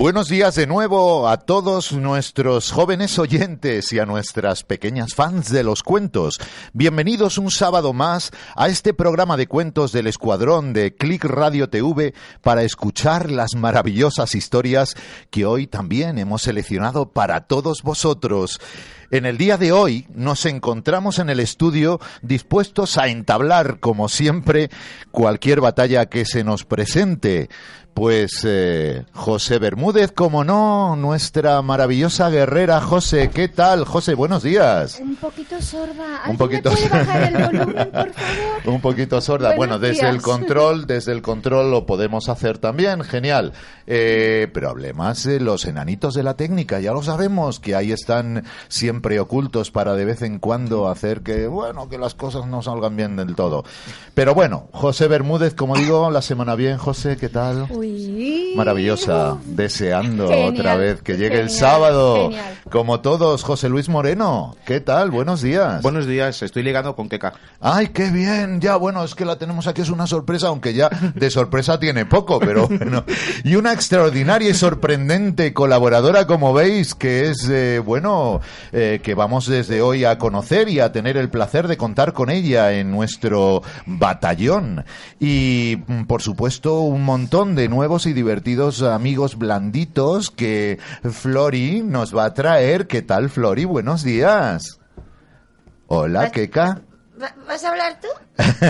Buenos días de nuevo a todos nuestros jóvenes oyentes y a nuestras pequeñas fans de los cuentos. Bienvenidos un sábado más a este programa de cuentos del escuadrón de Click Radio TV para escuchar las maravillosas historias que hoy también hemos seleccionado para todos vosotros. En el día de hoy nos encontramos en el estudio dispuestos a entablar, como siempre, cualquier batalla que se nos presente. Pues eh, José Bermúdez, como no, nuestra maravillosa guerrera José. ¿Qué tal, José? Buenos días. Un poquito sorda. Un poquito. ¿Me puede bajar el volumen, por favor? Un poquito sorda. Buenos bueno, desde el control, desde el control lo podemos hacer también, genial. Eh, pero hablemos de los enanitos de la técnica, ya lo sabemos, que ahí están siempre ocultos para de vez en cuando hacer que, bueno, que las cosas no salgan bien del todo. Pero bueno, José Bermúdez, como digo, la semana bien, José, ¿qué tal? Uy. Maravillosa, deseando Genial, otra vez que llegue el sábado. genial. Como todos, José Luis Moreno, ¿qué tal? Buenos días. Buenos días, estoy ligando con Keka. Ay, qué bien. Ya, bueno, es que la tenemos aquí, es una sorpresa, aunque ya de sorpresa tiene poco, pero bueno. Y una extraordinaria y sorprendente colaboradora, como veis, que es, eh, bueno, eh, que vamos desde hoy a conocer y a tener el placer de contar con ella en nuestro batallón. Y, mm, por supuesto, un montón de nuevos y divertidos amigos blanditos que Flori nos va a traer. ¿Qué tal, Flori? Buenos días. Hola, Keka. ¿Va- ¿Vas a hablar tú?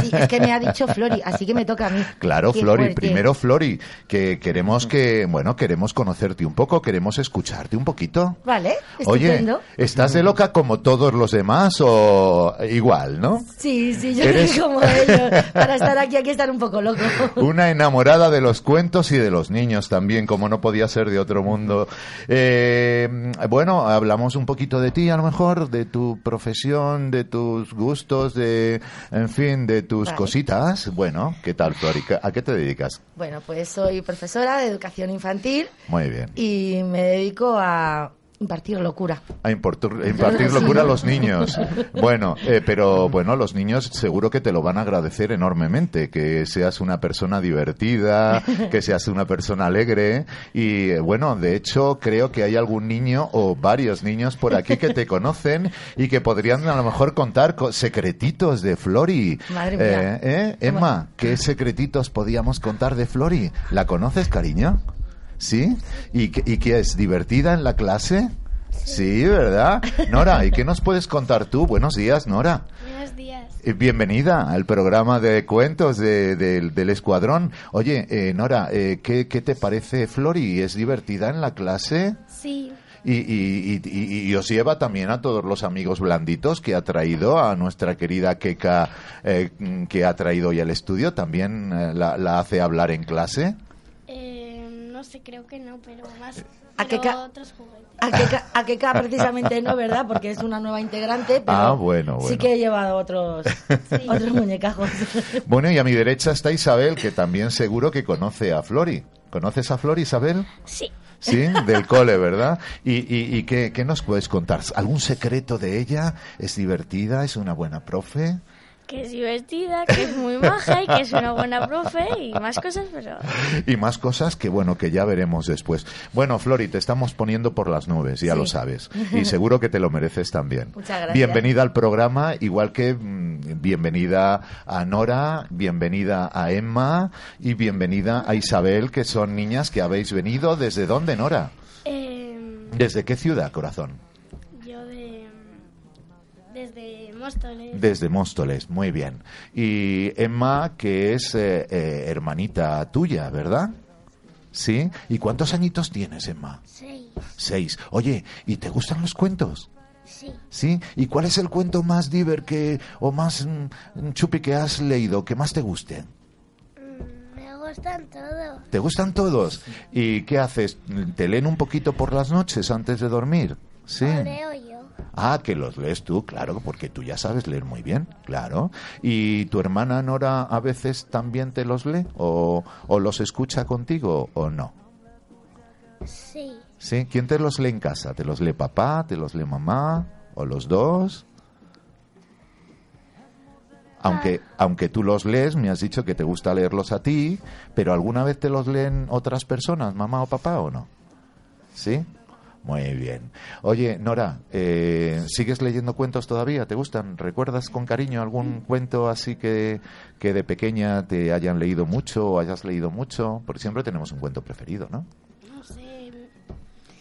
Sí, es que me ha dicho Flori, así que me toca a mí. Claro, Qué Flori, fuerte. primero Flori, que queremos que, bueno, queremos conocerte un poco, queremos escucharte un poquito. Vale, Oye, estupendo. ¿estás de loca como todos los demás o igual, no? Sí, sí, yo Eres- soy como ellos. Para estar aquí hay que estar un poco loco. Una enamorada de los cuentos y de los niños también, como no podía ser de otro mundo. Eh, bueno, hablamos un poquito de ti, a lo mejor, de tu profesión, de tus gustos, de, en fin, de tus Vale. cositas. Bueno, ¿qué tal, Flori? ¿A qué te dedicas? Bueno, pues soy profesora de educación infantil Muy bien. y me dedico a impartir locura. A impartir, locura a los niños. Bueno, eh, pero bueno, los niños seguro que te lo van a agradecer enormemente, que seas una persona divertida, que seas una persona alegre y eh, bueno, de hecho creo que hay algún niño o varios niños por aquí que te conocen y que podrían a lo mejor contar co- secretitos de Flori. Madre mía. Eh, ¿eh? Emma, ¿qué secretitos podíamos contar de Flori? ¿La conoces, cariño? ¿Sí? ¿Y, y qué es? ¿Divertida en la clase? Sí, ¿verdad? Nora, ¿y qué nos puedes contar tú? Buenos días, Nora. Buenos días. Eh, Bienvenida al programa de cuentos de- del- del Escuadrón. Oye, eh, Nora, eh, ¿qué, qué te parece Flori? ¿Es divertida en la clase? Sí, Y, y- y- y- y os lleva también a todos los amigos blanditos que ha traído a nuestra querida Keka, eh, que ha traído hoy al estudio. ¿También la, la hace hablar en clase? Eh, no sé, creo que no, pero más ¿A qué pero ca- otros juguetes. A Keka, a Keka precisamente no, ¿verdad? Porque es una nueva integrante, pero Ah, bueno, sí bueno. que he llevado otros, otros muñecajos. Bueno, y a mi derecha está Isabel, que también seguro que conoce a Flori. ¿Conoces a Flori, Isabel? Sí, Sí, del cole, ¿verdad? ¿Y, y, y qué, qué nos puedes contar? ¿Algún secreto de ella? ¿Es divertida? ¿Es una buena profe? Que es divertida, que es muy maja y que es una buena profe y más cosas, pero Y más cosas que, bueno, que ya veremos después. Bueno, Flori, te estamos poniendo por las nubes, ya Sí. lo sabes. Y seguro que te lo mereces también. Muchas gracias. Bienvenida al programa, igual que mm, bienvenida a Nora, bienvenida a Emma y bienvenida a Isabel, que son niñas que habéis venido. ¿Desde dónde, Nora? eh, ¿Desde qué ciudad, corazón? Móstoles. Desde Móstoles, muy bien. Y Emma, que es eh, eh, hermanita tuya, ¿verdad? ¿Sí? ¿Y cuántos añitos tienes, Emma? Seis. Seis. Oye, ¿y te gustan los cuentos? Sí. ¿Sí? ¿Y cuál es el cuento más diver que, o más mm, chupi que has leído, que más te guste? Mm, me gustan todos. ¿Te gustan todos? ¿Y qué haces? ¿Te leen un poquito por las noches antes de dormir? Sí. Leo yo. Ah, que los lees tú, claro, porque tú ya sabes leer muy bien, claro. ¿Y tu hermana Nora a veces también te los lee? ¿O, o los escucha contigo o no? Sí. ¿Sí? ¿Quién te los lee en casa? ¿Te los lee papá? ¿Te los lee mamá? ¿O los dos? Aunque, aunque tú los lees, me has dicho que te gusta leerlos a ti, pero ¿alguna vez te los leen otras personas, mamá o papá o no? ¿Sí? Muy bien. Oye, Nora, eh, ¿sigues leyendo cuentos todavía? ¿Te gustan? ¿Recuerdas con cariño algún cuento así que, que de pequeña te hayan leído mucho o hayas leído mucho? Porque siempre tenemos un cuento preferido, ¿no? No sé.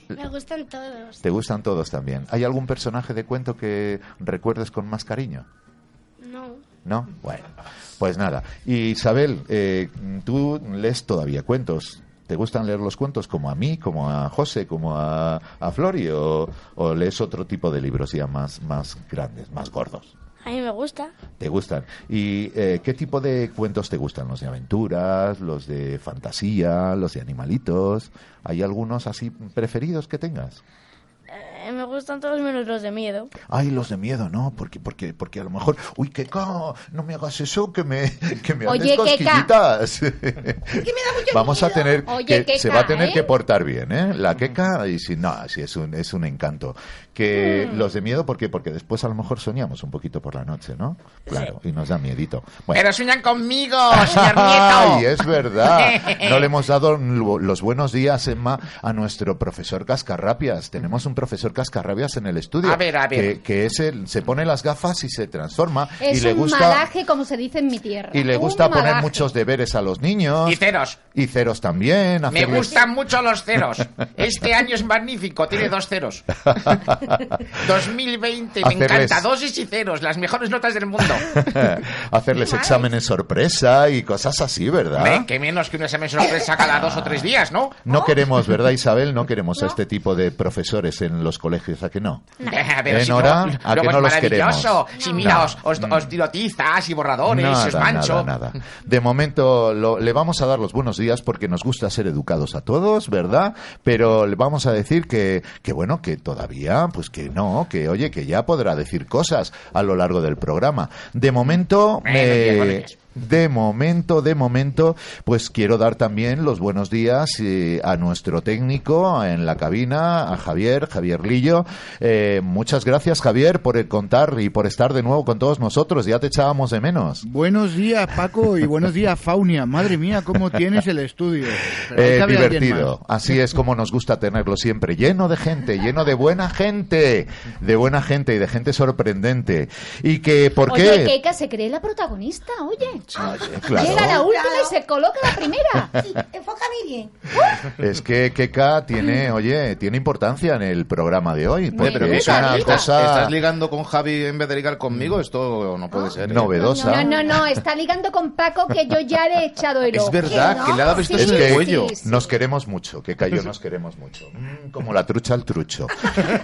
Me gustan todos. ¿Te gustan todos también? ¿Hay algún personaje de cuento que recuerdes con más cariño? No. ¿No? Bueno, pues nada. Y Isabel, eh, tú lees todavía cuentos. ¿Te gustan leer los cuentos como a mí, como a José, como a, a Flori? O, o lees otro tipo de libros ya más, más grandes, más gordos? A mí me gusta. ¿Te gustan? ¿Y eh, qué tipo de cuentos te gustan? ¿Los de aventuras, los de fantasía, los de animalitos? ¿Hay algunos así preferidos que tengas? Me gustan todos menos los de miedo. Ay, los de miedo, ¿no? Porque, porque, porque a lo mejor, uy, Keka, no me hagas eso, que me, que me Oye, haces Keka. cosquillitas. me da mucho Vamos a miedo. tener Oye, que, se Keka, va a tener ¿eh? que portar bien, ¿eh? La queca, y si no, sí, es un, es un encanto. Que Mm. los de miedo, ¿por qué? Porque después a lo mejor soñamos un poquito por la noche, ¿no? Claro, y nos da miedito. Bueno. Pero sueñan conmigo, señor Ay, nieto. es verdad. No le hemos dado lo- los buenos días, Emma, a nuestro profesor Cascarrapias. Tenemos un profesor Cascarrapias en el estudio. A ver, a ver. Que, que es el- se pone las gafas y se transforma. Es y le un gusta, malaje, como se dice en mi tierra. Y le Un gusta poner malaje. muchos deberes a los niños. Y ceros. Y ceros también. Me hacerles- gustan mucho los ceros. Este año es magnífico, tiene dos ceros. 2020, me Hacerles- encanta. Dosis y ceros, las mejores notas del mundo. hacerles exámenes sorpresa y cosas así, ¿verdad? Ve, que menos que un examen sorpresa cada dos o tres días, ¿no? No queremos, ¿verdad, Isabel? No queremos a este tipo de profesores en los colegios, ¿a que no? Pero ¿Eh, si Nora? no, ¿A que no es los maravilloso. queremos? Si mira, No. os, os, os tizas y borradores, y os Nada, mancho. nada, nada. De momento lo- le vamos a dar los buenos días porque nos gusta ser educados a todos, ¿verdad? Pero le vamos a decir que, que bueno, que todavía, pues que no, que oye, que ya podrá decir cosas a lo largo del programa. De momento, eh. De momento, de momento, pues quiero dar también los buenos días eh, a nuestro técnico en la cabina, a Javier, Javier Lillo. Eh, muchas gracias, Javier, por el contar y por estar de nuevo con todos nosotros. Ya te echábamos de menos. Buenos días, Paco, y buenos días, Faunia. Madre mía, cómo tienes el estudio. Eh, divertido. Así es como nos gusta tenerlo siempre. Lleno de gente, lleno de buena gente. De buena gente y de gente sorprendente. Y que, ¿por Oye, qué? Keika se cree la protagonista, oye. Oye, claro. Llega la última y se coloca la primera. Enfócame bien. Es que Keka tiene, oye, tiene importancia en el programa de hoy. Porque pero es ¿qué una tal? cosa ¿Estás ligando con Javi en vez de ligar conmigo? Esto no puede ser. ¿eh? novedosa. No, no, no, está ligando con Paco que yo ya le he echado el Es ojo. verdad, que le ha dado Sí, Es en que el cuello. sí, sí. nos queremos mucho, que y yo nos queremos mucho. Mm, como la trucha al trucho.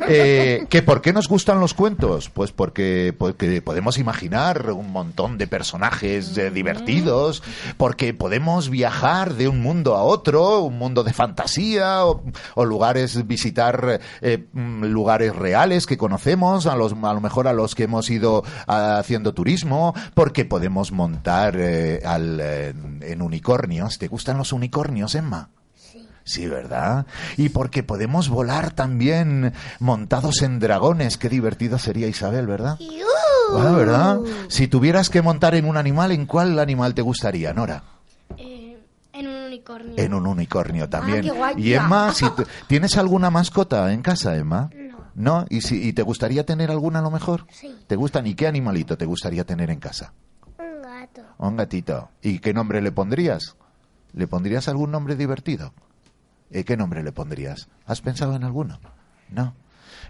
Eh, ¿que ¿Por qué nos gustan los cuentos? Pues porque, porque podemos imaginar un montón de personajes eh, divertidos, porque podemos viajar de un mundo a otro, un mundo de fantasía, o, lugares, visitar eh, mm, lugares reales que conocemos, a, los, a lo mejor a los que hemos ido ah, haciendo turismo, porque podemos montar eh, al, eh, en unicornios. ¿Te gustan los unicornios, Emma? Sí, ¿verdad? Y porque podemos volar también montados en dragones. Qué divertido sería Isabel, ¿verdad? Ah, ¿verdad? Si tuvieras que montar en un animal, ¿en cuál animal te gustaría, Nora? Eh, en un unicornio. En un unicornio también. qué guay. y Emma, si ¿tienes alguna mascota en casa, Emma? No. ¿No? ¿Y, si, ¿Y te gustaría tener alguna a lo mejor? Sí. ¿Te gustan? ¿Y qué animalito te gustaría tener en casa? Un gato. Un gatito. ¿Y qué nombre le pondrías? ¿Le pondrías algún nombre divertido? ¿Eh, ¿Qué nombre le pondrías? ¿Has pensado en alguno? No.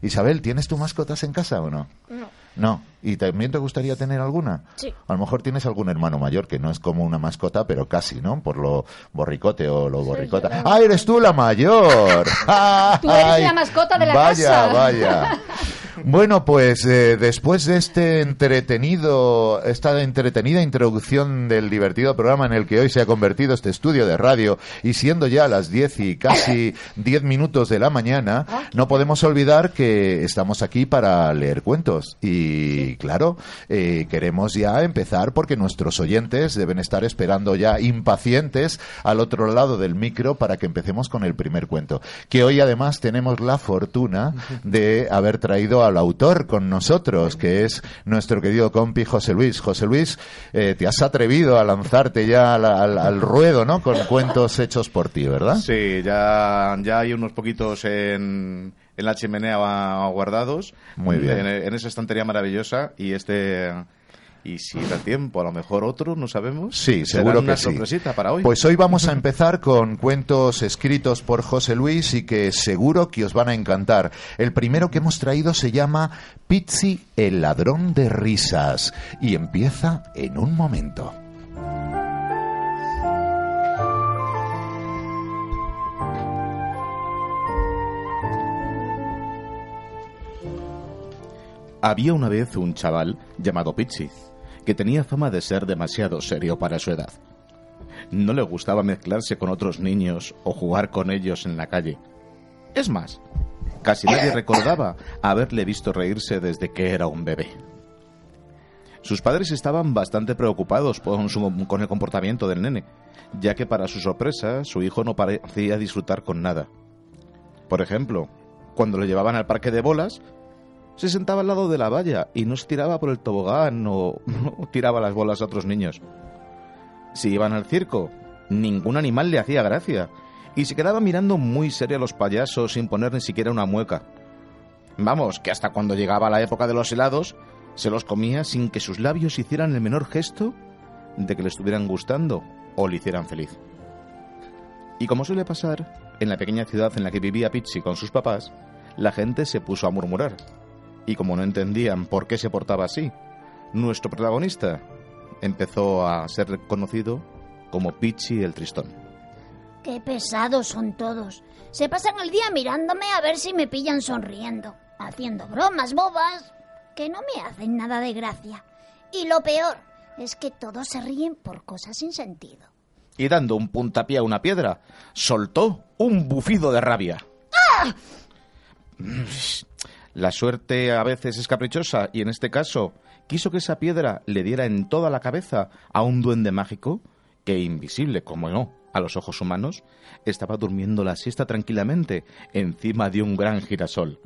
Isabel, ¿tienes tu mascotas en casa o no? No. No. ¿Y también te gustaría tener alguna? Sí. A lo mejor tienes algún hermano mayor que no es como una mascota, pero casi, ¿no? Por lo borricote o lo borricota. ¡Ah, eres tú la mayor! Tú eres Ay, la mascota de la vaya, casa. Vaya, Bueno, pues eh, después de este entretenido, esta entretenida introducción del divertido programa en el que hoy se ha convertido este estudio de radio y siendo ya las 10 y casi 10 minutos de la mañana, no podemos olvidar que estamos aquí para leer cuentos y claro, eh, queremos ya empezar porque nuestros oyentes deben estar esperando ya impacientes al otro lado del micro para que empecemos con el primer cuento, que hoy además tenemos la fortuna de haber traído al autor con nosotros, que es nuestro querido compi José Luis. José Luis, eh, te has atrevido a lanzarte ya al ruedo, ¿no? Con cuentos hechos por ti, ¿verdad? Sí, ya, ya hay unos poquitos en, en la chimenea guardados. Muy bien. En, en esa estantería maravillosa. Y este. Y si da tiempo, a lo mejor otro, no sabemos. Sí, seguro una que sí. sorpresita para hoy. Pues hoy vamos a empezar con cuentos escritos por José Luis y que seguro que os van a encantar. El primero que hemos traído se llama Pizzi, el ladrón de risas y empieza en un momento. Había una vez un chaval llamado Pizzi, que tenía fama de ser demasiado serio para su edad. No le gustaba mezclarse con otros niños o jugar con ellos en la calle. Es más, casi nadie recordaba haberle visto reírse desde que era un bebé. Sus padres estaban bastante preocupados con, su- con el comportamiento del nene, ya que para su sorpresa su hijo no parecía disfrutar con nada. Por ejemplo, cuando lo llevaban al parque de bolas, se sentaba al lado de la valla y no se tiraba por el tobogán o, o tiraba las bolas a otros niños. Si iban al circo, ningún animal le hacía gracia y se quedaba mirando muy serio a los payasos sin poner ni siquiera una mueca. Vamos, que hasta cuando llegaba la época de los helados, se los comía sin que sus labios hicieran el menor gesto de que le estuvieran gustando o le hicieran feliz. Y como suele pasar, en la pequeña ciudad en la que vivía Pizzi con sus papás, la gente se puso a murmurar. Y como no entendían por qué se portaba así, nuestro protagonista empezó a ser reconocido como Pizzi el Tristón. Qué pesados son todos. Se pasan el día mirándome a ver si me pillan sonriendo, haciendo bromas bobas que no me hacen nada de gracia. Y lo peor es que todos se ríen por cosas sin sentido. Y dando un puntapié a una piedra, soltó un bufido de rabia. La suerte a veces es caprichosa y en este caso quiso que esa piedra le diera en toda la cabeza a un duende mágico que, invisible como no a los ojos humanos, estaba durmiendo la siesta tranquilamente encima de un gran girasol.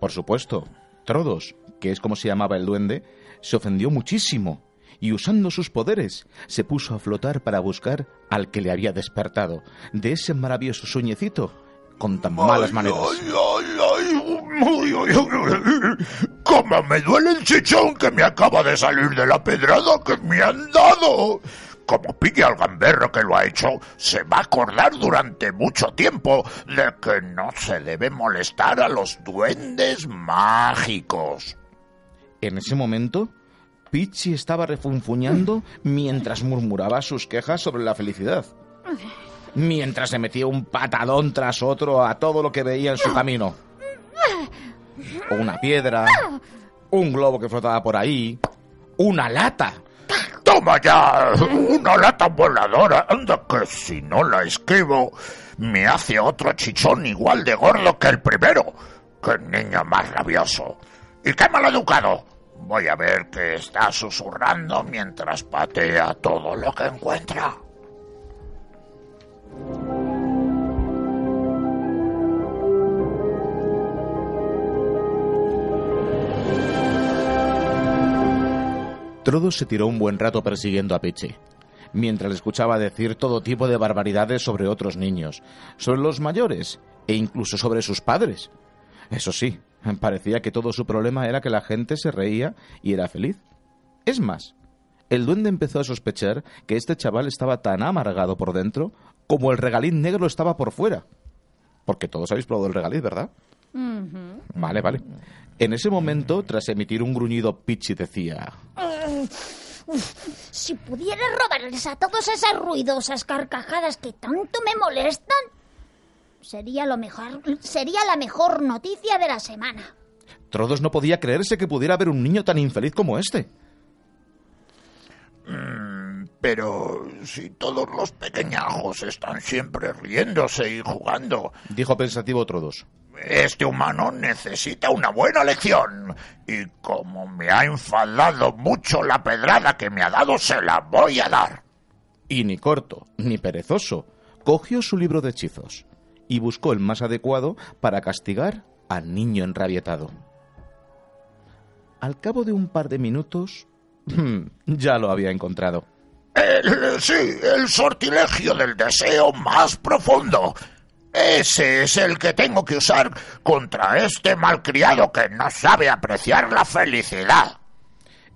Por supuesto, Trodos, que es como se llamaba el duende, se ofendió muchísimo y usando sus poderes se puso a flotar para buscar al que le había despertado de ese maravilloso sueñecito con tan malas maneras. ¡Cómo me duele el chichón que me acaba de salir de la pedrada que me han dado! Como pille al gamberro que lo ha hecho, se va a acordar durante mucho tiempo de que no se debe molestar a los duendes mágicos. En ese momento, Pichi estaba refunfuñando mientras murmuraba sus quejas sobre la felicidad. Mientras se metía un patadón tras otro a todo lo que veía en su camino. Una piedra, un globo que flotaba por ahí, una lata. ¡Toma ya! ¡Una lata voladora! Anda que si no la escribo, me hace otro chichón igual de gordo que el primero. ¡Qué niño más rabioso! ¡Y qué maleducado! Voy a ver qué está susurrando mientras patea todo lo que encuentra. Trodos se tiró un buen rato persiguiendo a Pichi, mientras le escuchaba decir todo tipo de barbaridades sobre otros niños, sobre los mayores e incluso sobre sus padres. Eso sí, parecía que todo su problema era que la gente se reía y era feliz. Es más, el duende empezó a sospechar que este chaval estaba tan amargado por dentro como el regalín negro estaba por fuera. Porque todos habéis probado el regaliz, ¿verdad? Vale, vale. En ese momento, tras emitir un gruñido, Pichi decía... Si pudiera robarles a todos esas ruidosas carcajadas que tanto me molestan, sería lo mejor, sería la mejor noticia de la semana. Trodos no podía creerse que pudiera haber un niño tan infeliz como este. Pero si todos los pequeñajos están siempre riéndose y jugando, Dijo pensativo Trodos. Este humano necesita una buena lección. Y como me ha enfadado mucho la pedrada que me ha dado, se la voy a dar. Y ni corto, ni perezoso, cogió su libro de hechizos y buscó el más adecuado para castigar al niño enrabietado. Al cabo de un par de minutos, ya lo había encontrado. El, sí, el sortilegio del deseo más profundo. Ese es el que tengo que usar contra este malcriado que no sabe apreciar la felicidad.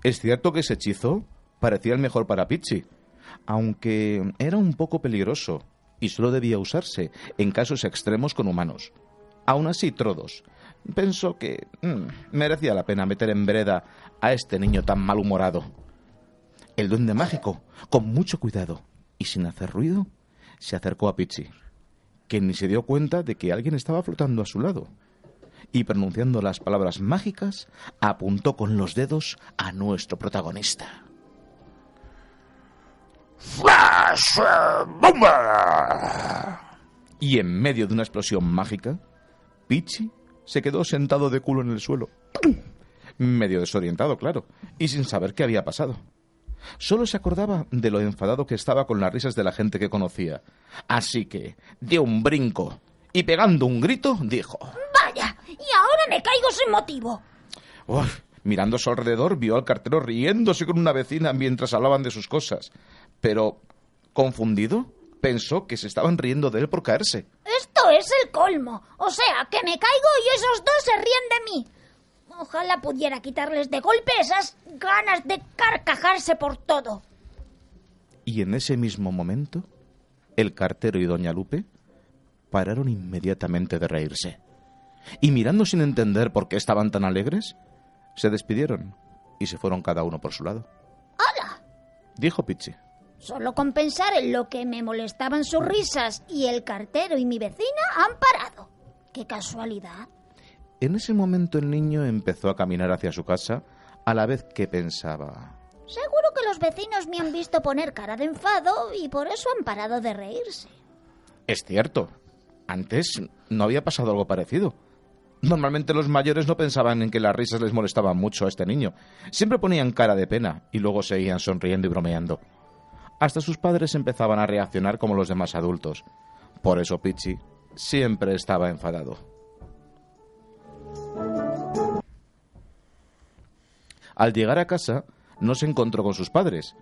Es cierto que ese hechizo parecía el mejor para Pichi, aunque era un poco peligroso y solo debía usarse en casos extremos con humanos. Aún así, Trodos pensó que mm, merecía la pena meter en vereda a este niño tan malhumorado. El duende mágico, con mucho cuidado y sin hacer ruido, se acercó a Pichi, que ni se dio cuenta de que alguien estaba flotando a su lado, y pronunciando las palabras mágicas, apuntó con los dedos a nuestro protagonista. ¡Flash! eh, ¡Bomba! Y en medio de una explosión mágica, Pichi se quedó sentado de culo en el suelo. Medio desorientado, claro, y sin saber qué había pasado. Solo se acordaba de lo enfadado que estaba con las risas de la gente que conocía. Así que dio un brinco y pegando un grito dijo... Vaya, y ahora me caigo sin motivo. Uf, mirando a su alrededor vio al cartero riéndose con una vecina mientras hablaban de sus cosas. Pero, confundido, pensó que se estaban riendo de él por caerse. Esto es el colmo. O sea, que me caigo y esos dos se ríen de mí. Ojalá pudiera quitarles de golpe esas ganas de carcajarse por todo. Y en ese mismo momento, el cartero y doña Lupe pararon inmediatamente de reírse. Y mirando sin entender por qué estaban tan alegres, se despidieron y se fueron cada uno por su lado. ¡Hala! Dijo Pichi. Solo con pensar en lo que me molestaban sus risas y el cartero y mi vecina han parado. ¡Qué casualidad! En ese momento el niño empezó a caminar hacia su casa a la vez que pensaba. Seguro que los vecinos me han visto poner cara de enfado y por eso han parado de reírse. Es cierto. Antes no había pasado algo parecido. Normalmente los mayores no pensaban en que las risas les molestaban mucho a este niño. Siempre ponían cara de pena y luego seguían sonriendo y bromeando. Hasta sus padres empezaban a reaccionar como los demás adultos. Por eso Pichi siempre estaba enfadado. Al llegar a casa, no se encontró con sus padres.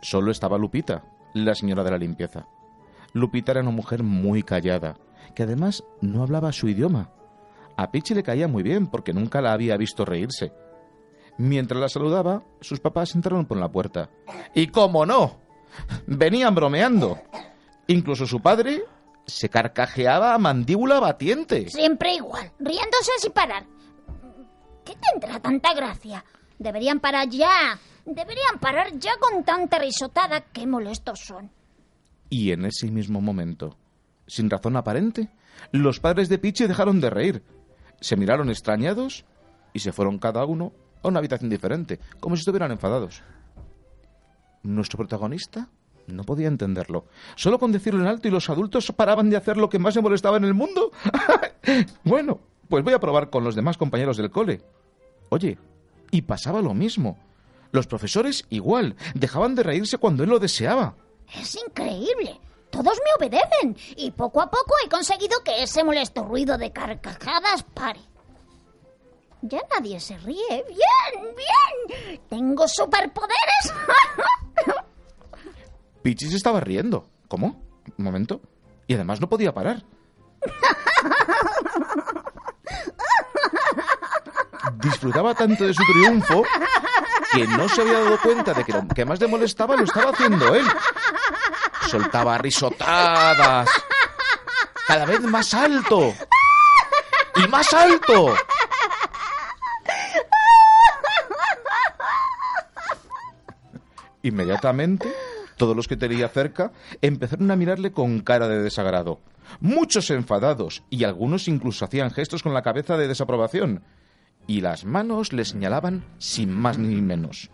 Solo estaba Lupita, la señora de la limpieza. Lupita era una mujer muy callada, que además no hablaba su idioma. A Pichi le caía muy bien porque nunca la había visto reírse. Mientras la saludaba, sus papás entraron por la puerta. Y cómo no, venían bromeando. Incluso su padre se carcajeaba a mandíbula batiente. Siempre igual, riéndose sin parar. ¿Qué tendrá tanta gracia? Deberían parar ya. Deberían parar ya con tanta risotada. Qué molestos son. Y en ese mismo momento, sin razón aparente, los padres de Pichi dejaron de reír. Se miraron extrañados y se fueron cada uno a una habitación diferente, como si estuvieran enfadados. Nuestro protagonista no podía entenderlo. Solo con decirlo en alto y los adultos paraban de hacer lo que más le molestaba en el mundo. bueno, pues voy a probar con los demás compañeros del cole. Oye, y pasaba lo mismo. Los profesores igual, dejaban de reírse cuando él lo deseaba. Es increíble. Todos me obedecen y poco a poco he conseguido que ese molesto ruido de carcajadas pare. Ya nadie se ríe. Bien, bien. Tengo superpoderes. Pichi estaba riendo. ¿Cómo? Un momento. Y además no podía parar. Disfrutaba tanto de su triunfo que no se había dado cuenta de que lo que más le molestaba lo estaba haciendo él. Soltaba risotadas. Cada vez más alto. Y más alto. Inmediatamente, todos los que tenía cerca empezaron a mirarle con cara de desagrado. Muchos enfadados, y algunos incluso hacían gestos con la cabeza de desaprobación. Y las manos le señalaban sin más ni menos.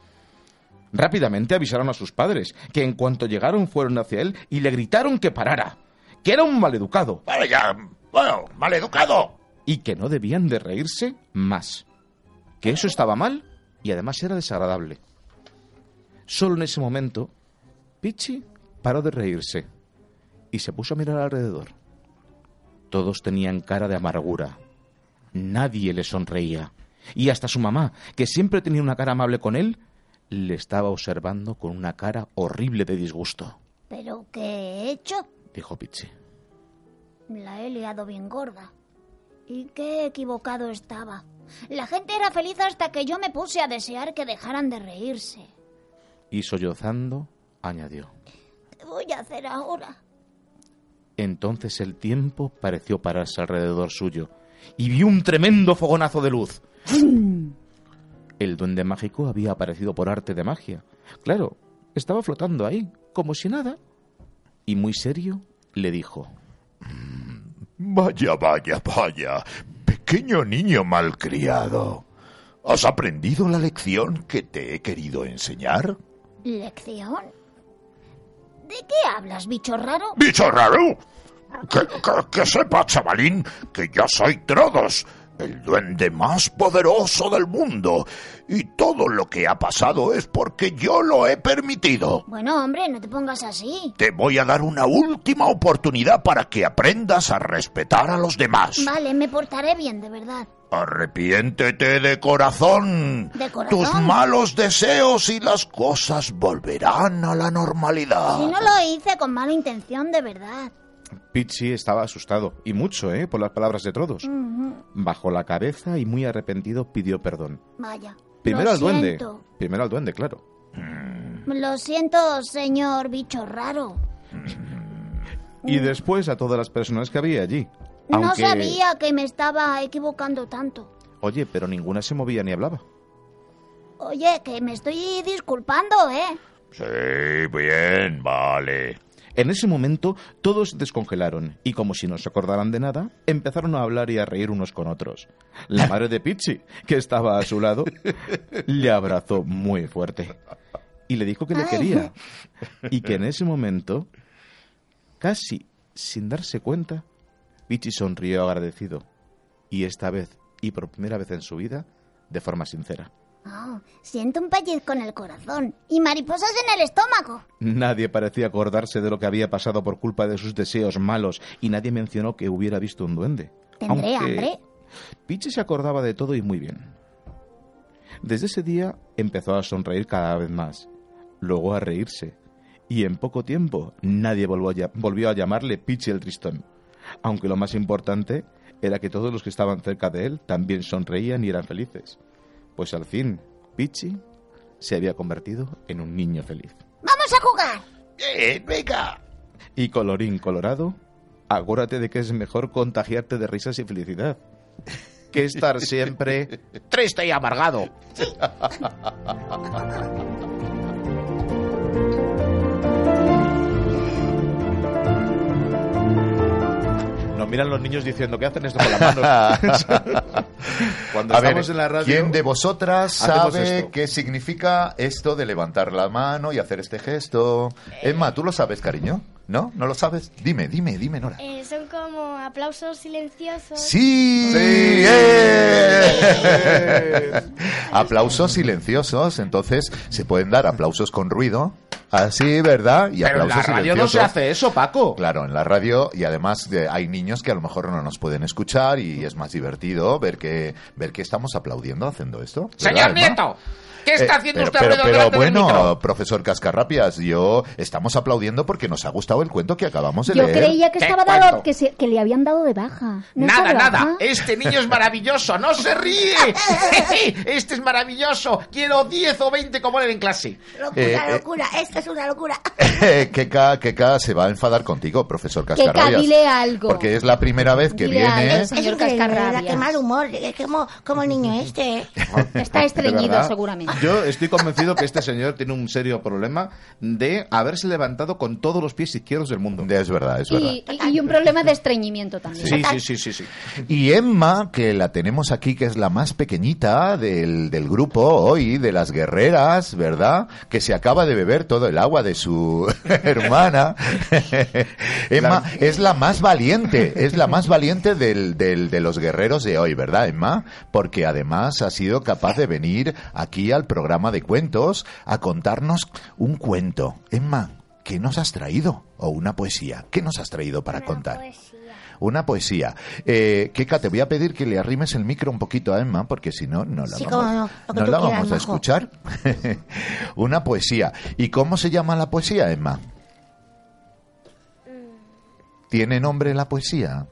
Rápidamente avisaron a sus padres, que en cuanto llegaron fueron hacia él y le gritaron que parara, que era un maleducado Vale, ya. Bueno, maleducado. y que no debían de reírse más. Que eso estaba mal y además era desagradable. Solo en ese momento, Pichi paró de reírse y se puso a mirar alrededor. Todos tenían cara de amargura. Nadie le sonreía Y hasta su mamá, que siempre tenía una cara amable con él, le estaba observando con una cara horrible de disgusto. ¿Pero qué he hecho? Dijo Pichi. La he liado bien gorda. Y qué equivocado estaba. La gente era feliz hasta que yo me puse a desear que dejaran de reírse. Y sollozando, añadió. ¿Qué voy a hacer ahora? Entonces el tiempo pareció pararse alrededor suyo y vio un tremendo fogonazo de luz. El duende mágico había aparecido por arte de magia. Claro, estaba flotando ahí, como si nada. Y muy serio le dijo. Vaya, vaya, vaya. Pequeño niño malcriado. ¿Has aprendido la lección que te he querido enseñar? ¿Lección? ¿De qué hablas, bicho raro? ¡Bicho raro! Que, sepa, chavalín, que yo soy Trodos, el duende más poderoso del mundo. Y todo lo que ha pasado es porque yo lo he permitido. Bueno, hombre, no te pongas así. Te voy a dar una última oportunidad para que aprendas a respetar a los demás. Vale, me portaré bien, de verdad. Arrepiéntete de corazón. ¿De corazón? Tus malos deseos y las cosas volverán a la normalidad. Si no lo hice con mala intención, de verdad. Pichi estaba asustado, y mucho, ¿eh? Por las palabras de todos. Bajó la cabeza y muy arrepentido pidió perdón. Vaya. Primero Lo al duende. siento. Primero al duende, claro. Lo siento, señor bicho raro. Y después a todas las personas que había allí. No sabía que me estaba equivocando tanto. Oye, pero ninguna se movía ni hablaba. Oye, que me estoy disculpando, ¿eh? Sí, bien, vale. En ese momento todos descongelaron y como si no se acordaran de nada, empezaron a hablar y a reír unos con otros. La madre de Pichi, que estaba a su lado, le abrazó muy fuerte y le dijo que le quería y que en ese momento, casi sin darse cuenta, Pichi sonrió agradecido y esta vez y por primera vez en su vida, de forma sincera. Oh, siento un pellizco en el corazón y mariposas en el estómago. Nadie parecía acordarse de lo que había pasado por culpa de sus deseos malos y nadie mencionó que hubiera visto un duende. ¿Tendré Aunque hambre? Pichi se acordaba de todo y muy bien. Desde ese día empezó a sonreír cada vez más, luego a reírse, y en poco tiempo nadie volvió a, lla- volvió a llamarle Pichi el Tristón, aunque lo más importante era que todos los que estaban cerca de él también sonreían y eran felices, pues al fin Pichi se había convertido en un niño feliz. ¡Vamos a jugar! Bien, venga. Y colorín colorado, acuérdate de que es mejor contagiarte de risas y felicidad que estar siempre Triste y amargado. Nos miran los niños diciendo que hacen esto con las manos. Cuando A ver, estamos en la radio. ¿quién de vosotras sabe esto. qué significa esto de levantar la mano y hacer este gesto? Emma, ¿tú lo sabes, cariño? ¿No? ¿No lo sabes? Dime, dime, dime, Nora. Eh, son como aplausos silenciosos. ¡Sí! Sí. ¡Eh! aplausos silenciosos, entonces se pueden dar aplausos con ruido, así, ¿verdad? Y Pero en la radio no se hace eso, Paco. Claro, en la radio y además de- hay niños que a lo mejor no nos pueden escuchar y es más divertido ver que ver que estamos aplaudiendo haciendo esto. ¿verdad, Señor? Nieto, ¿qué está Eh, haciendo pero, usted pero, pero delante del bueno, profesor Cascarrapias, yo estamos aplaudiendo porque nos ha gustado el cuento que acabamos de Yo leer. creía que estaba dado, que, se- que le habían dado de baja. ¿No está Nada, de nada. Este niño es maravilloso. No se ríe. Este es maravilloso. Quiero 10 o 20 como él en clase. Locura, Eh, eh. locura. Esto es una locura. Keka, Keka se va a enfadar contigo, profesor Keka, Cascarrabias. dile algo. Porque es la primera vez que Dile viene. algo, señor Cascarrabias. Qué mal humor, es como, como el niño este. Está estreñido, seguramente. Yo estoy convencido que este señor tiene un serio problema de haberse levantado con todos los pies izquierdos del mundo. Es verdad, es verdad. Y, y- y un problema de estreñimiento también. Sí, sí, sí, sí, sí. Y Emma, que la tenemos aquí, que es la más pequeñita del, del grupo hoy, de las guerreras, ¿verdad? Que se acaba de beber todo el agua de su hermana. Emma es la más valiente, es la más valiente del, del- de los guerreros de hoy, ¿verdad, Emma? Porque además ha sido capaz de venir aquí al programa de cuentos a contarnos un cuento. Emma, ¿qué nos has traído? O una poesía. ¿Qué nos has traído para Una contar? poesía. Una poesía. Eh, Keka, te voy a pedir que le arrimes el micro un poquito a Emma, porque si no, no la Sí, vamos, no, la quieras, vamos a escuchar. Una poesía. ¿Y cómo se llama la poesía, Emma? ¿Tiene nombre la poesía?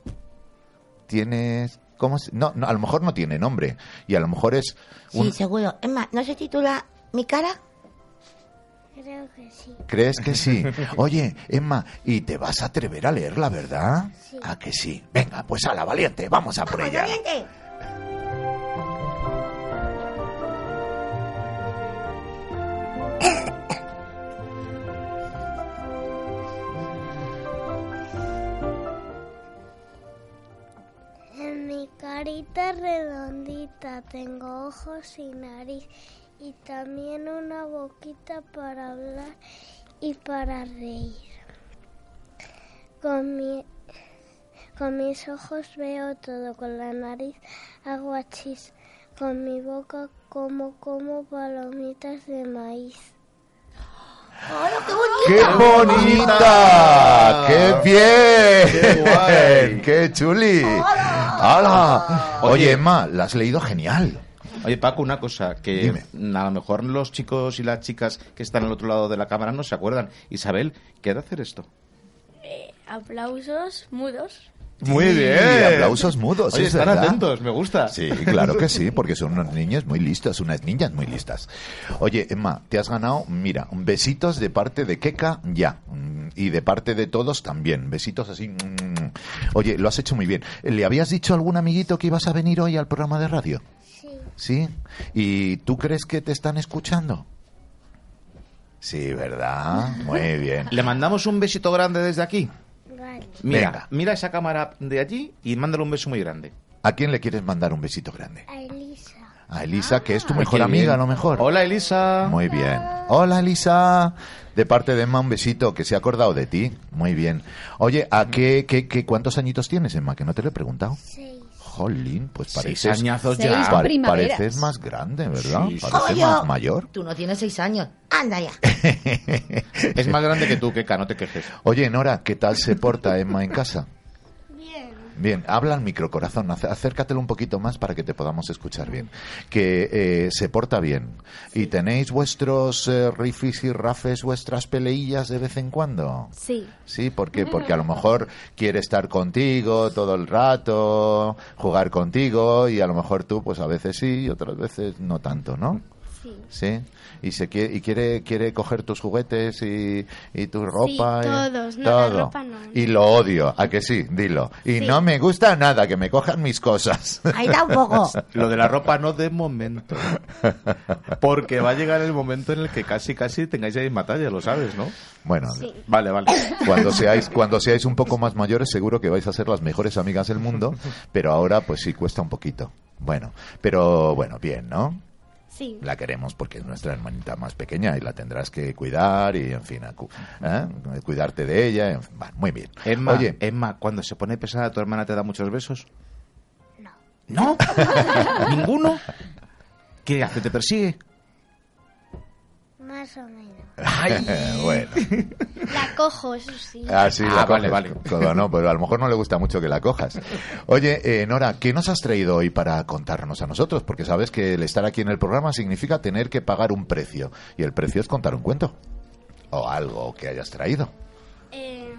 ¿Tiene...? ¿Cómo se- no, no, a lo mejor no tiene nombre. Y a lo mejor es... un- Sí, seguro. Es más, ¿no se titula Mi cara? Creo que sí. ¿Crees que sí? Oye, Emma, ¿y te vas a atrever a leerla, verdad? Sí. ¿A que sí? Venga, pues a la valiente, vamos a por ¡Vamos, ella. valiente! Carita redondita tengo ojos y nariz y también una boquita para hablar y para reír. Con, mi, con mis ojos veo todo, con la nariz hago achis, con mi boca como como palomitas de maíz. ¡Qué bonita! ¡Qué bien! ¡Qué guay! ¡Qué chuli! ¡Hala! Oye, Emma, la has leído genial. Oye, Paco, una cosa, que Dime. a lo mejor los chicos y las chicas que están al otro lado de la cámara no se acuerdan. Isabel, ¿qué ha de hacer esto? Aplausos mudos. Muy Sí, bien. aplausos mudos, Oye, es están verdad. atentos, me gusta. Sí, claro que sí, porque son unos niños muy listos, unas niñas muy listas. Oye, Emma, te has ganado, mira, besitos de parte de Keka, ya. Y de parte de todos también. Besitos así. mm. Oye, lo has hecho muy bien. ¿Le habías dicho a algún amiguito que ibas a venir hoy al programa de radio? Sí. ¿Sí? ¿Y tú crees que te están escuchando? Sí, ¿verdad? Muy bien. Le mandamos un besito grande desde aquí. Vale. Mira, Venga. mira esa cámara de allí y mándale un beso muy grande. ¿A quién le quieres mandar un besito grande? A Elisa. A Elisa, que es tu Ay, mejor amiga, a lo mejor. Hola, Elisa. Muy bien. Hola, Elisa. De parte de Emma, un besito, que se ha acordado de ti. Muy bien. Oye, ¿a qué, qué, qué- cuántos añitos tienes, Emma? Que no te lo he preguntado. Seis. Jolín, pues Seis pareces... añazos Seis ya. pare- primaveras. pareces más grande, ¿verdad? Sí, sí. Pareces Oye. más mayor. Tú no tienes seis años. Anda ya. Es más grande que tú, Keka, no te quejes. Oye, Nora, ¿qué tal se porta Emma en casa? Bien. Habla al micro, corazón. ac- Acércatelo un poquito más para que te podamos escuchar bien. Que eh, se porta bien. ¿Y tenéis vuestros eh, rifis y rafes, vuestras peleillas de vez en cuando? Sí. Sí, ¿por qué? Porque a lo mejor quiere estar contigo todo el rato, jugar contigo y a lo mejor tú pues a veces sí y otras veces no tanto, ¿no? Sí. Sí. Y se quiere y quiere quiere coger tus juguetes y, y tu ropa y todos. No, la ropa no. Y lo odio, a que sí, dilo. Y Sí. no me gusta nada que me cojan mis cosas. Ahí da un poco. Lo de la ropa no de momento. Porque va a llegar el momento en el que casi, casi tengáis ahí batalla, lo sabes, ¿no? Bueno, Sí. Vale, vale. cuando seáis cuando seáis un poco más mayores seguro que vais a ser las mejores amigas del mundo, pero ahora pues sí cuesta un poquito. Bueno, pero bueno, bien, ¿no? Sí. La queremos porque es nuestra hermanita más pequeña y la tendrás que cuidar y, en fin, ¿eh? cuidarte de ella. en fin, va, muy bien. Emma, Oye, Emma, cuando se pone pesada, ¿tu hermana te da muchos besos? No. ¿No? ¿Ninguno? ¿Qué hace? ¿Te persigue? Más o menos. bueno. La cojo, eso sí. Ah, sí, Ah, la vale, coges. vale. No, pero a lo mejor no le gusta mucho que la cojas. Oye, eh, Nora, ¿qué nos has traído hoy para contarnos a nosotros? Porque sabes que el estar aquí en el programa significa tener que pagar un precio. Y el precio es contar un cuento. O algo que hayas traído. Eh,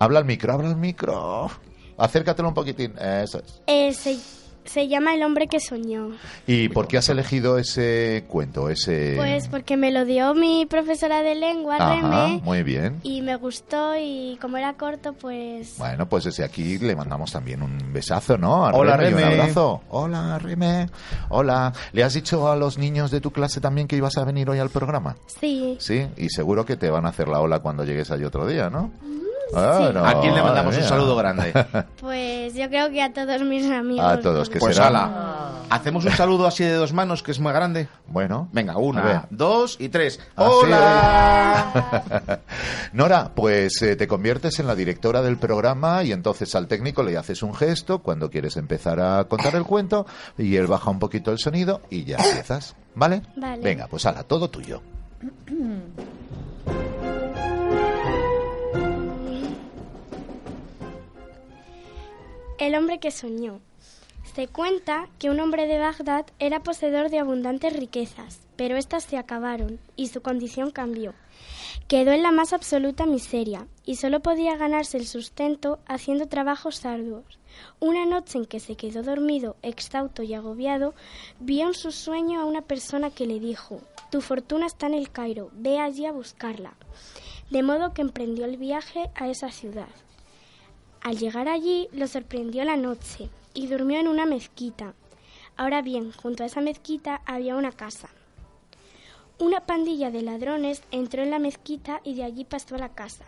Habla al micro, habla al micro. Acércatelo un poquitín. Eso es. eh, se, se llama El hombre que soñó. ¿Y por qué has elegido ese cuento? Ese... Pues porque me lo dio mi profesora de lengua, Ajá, Reme, muy bien. y me gustó y como era corto, pues... Bueno, pues desde aquí le mandamos también un besazo, ¿no? A Hola, Reme. Un abrazo. Hola, Reme. Hola. ¿Le has dicho a los niños de tu clase también que ibas a venir hoy al programa? Sí. Sí, y seguro que te van a hacer la ola cuando llegues allí otro día, ¿no? ¿A quién le mandamos un saludo grande? Pues yo creo que a todos mis amigos. A todos, que Pues será. ala. Hacemos un saludo así de dos manos, que es muy grande. Bueno. Venga, una, dos y tres. Así. ¡Hola! Nora, pues eh, te conviertes en la directora del programa y entonces al técnico le haces un gesto cuando quieres empezar a contar el cuento y él baja un poquito el sonido y ya empiezas. ¿Vale? Vale. Venga, pues ala, todo tuyo. El hombre que soñó. Se cuenta que un hombre de Bagdad era poseedor de abundantes riquezas, pero éstas se acabaron y su condición cambió. Quedó en la más absoluta miseria y solo podía ganarse el sustento haciendo trabajos arduos. Una noche en que se quedó dormido, exhausto y agobiado, vio en su sueño a una persona que le dijo Tu fortuna está en el Cairo, ve allí a buscarla. De modo que emprendió el viaje a esa ciudad. Al llegar allí lo sorprendió la noche y durmió en una mezquita. Ahora bien, junto a esa mezquita había una casa. Una pandilla de ladrones entró en la mezquita y de allí pasó a la casa.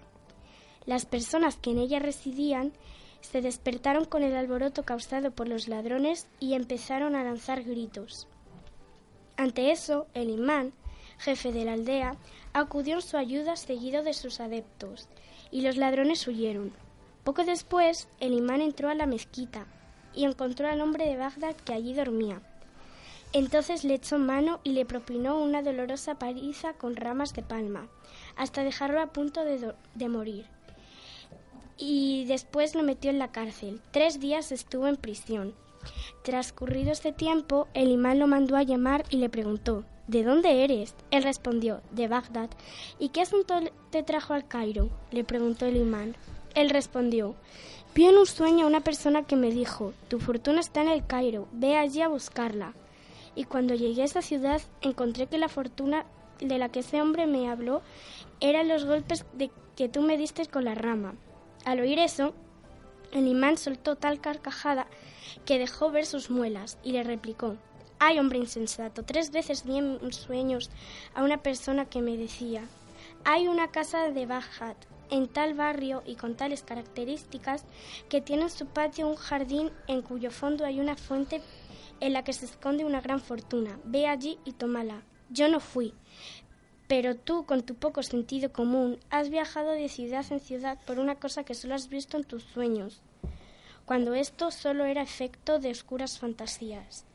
Las personas que en ella residían se despertaron con el alboroto causado por los ladrones y empezaron a lanzar gritos. Ante eso, el imán, jefe de la aldea, acudió en su ayuda seguido de sus adeptos, y los ladrones huyeron. Poco después, el imán entró a la mezquita y encontró al hombre de Bagdad que allí dormía. Entonces le echó mano y le propinó una dolorosa paliza con ramas de palma, hasta dejarlo a punto de, de morir. Y después lo metió en la cárcel. Tres días estuvo en prisión. Transcurrido este tiempo, el imán lo mandó a llamar y le preguntó ¿De dónde eres? Él respondió de Bagdad. ¿Y qué asunto te trajo al Cairo? le preguntó el imán. Él respondió Vi en un sueño a una persona que me dijo Tu fortuna está en el Cairo, ve allí a buscarla. Y cuando llegué a esa ciudad encontré que la fortuna de la que ese hombre me habló eran los golpes de que tú me diste con la rama. Al oír eso, el imán soltó tal carcajada que dejó ver sus muelas y le replicó Ay, hombre insensato, tres veces vi en sueños a una persona que me decía Hay una casa de Bajat en tal barrio y con tales características que tiene en su patio un jardín en cuyo fondo hay una fuente en la que se esconde una gran fortuna. Ve allí y tómala. Yo no fui, pero tú, con tu poco sentido común, has viajado de ciudad en ciudad por una cosa que solo has visto en tus sueños, cuando esto solo era efecto de oscuras fantasías.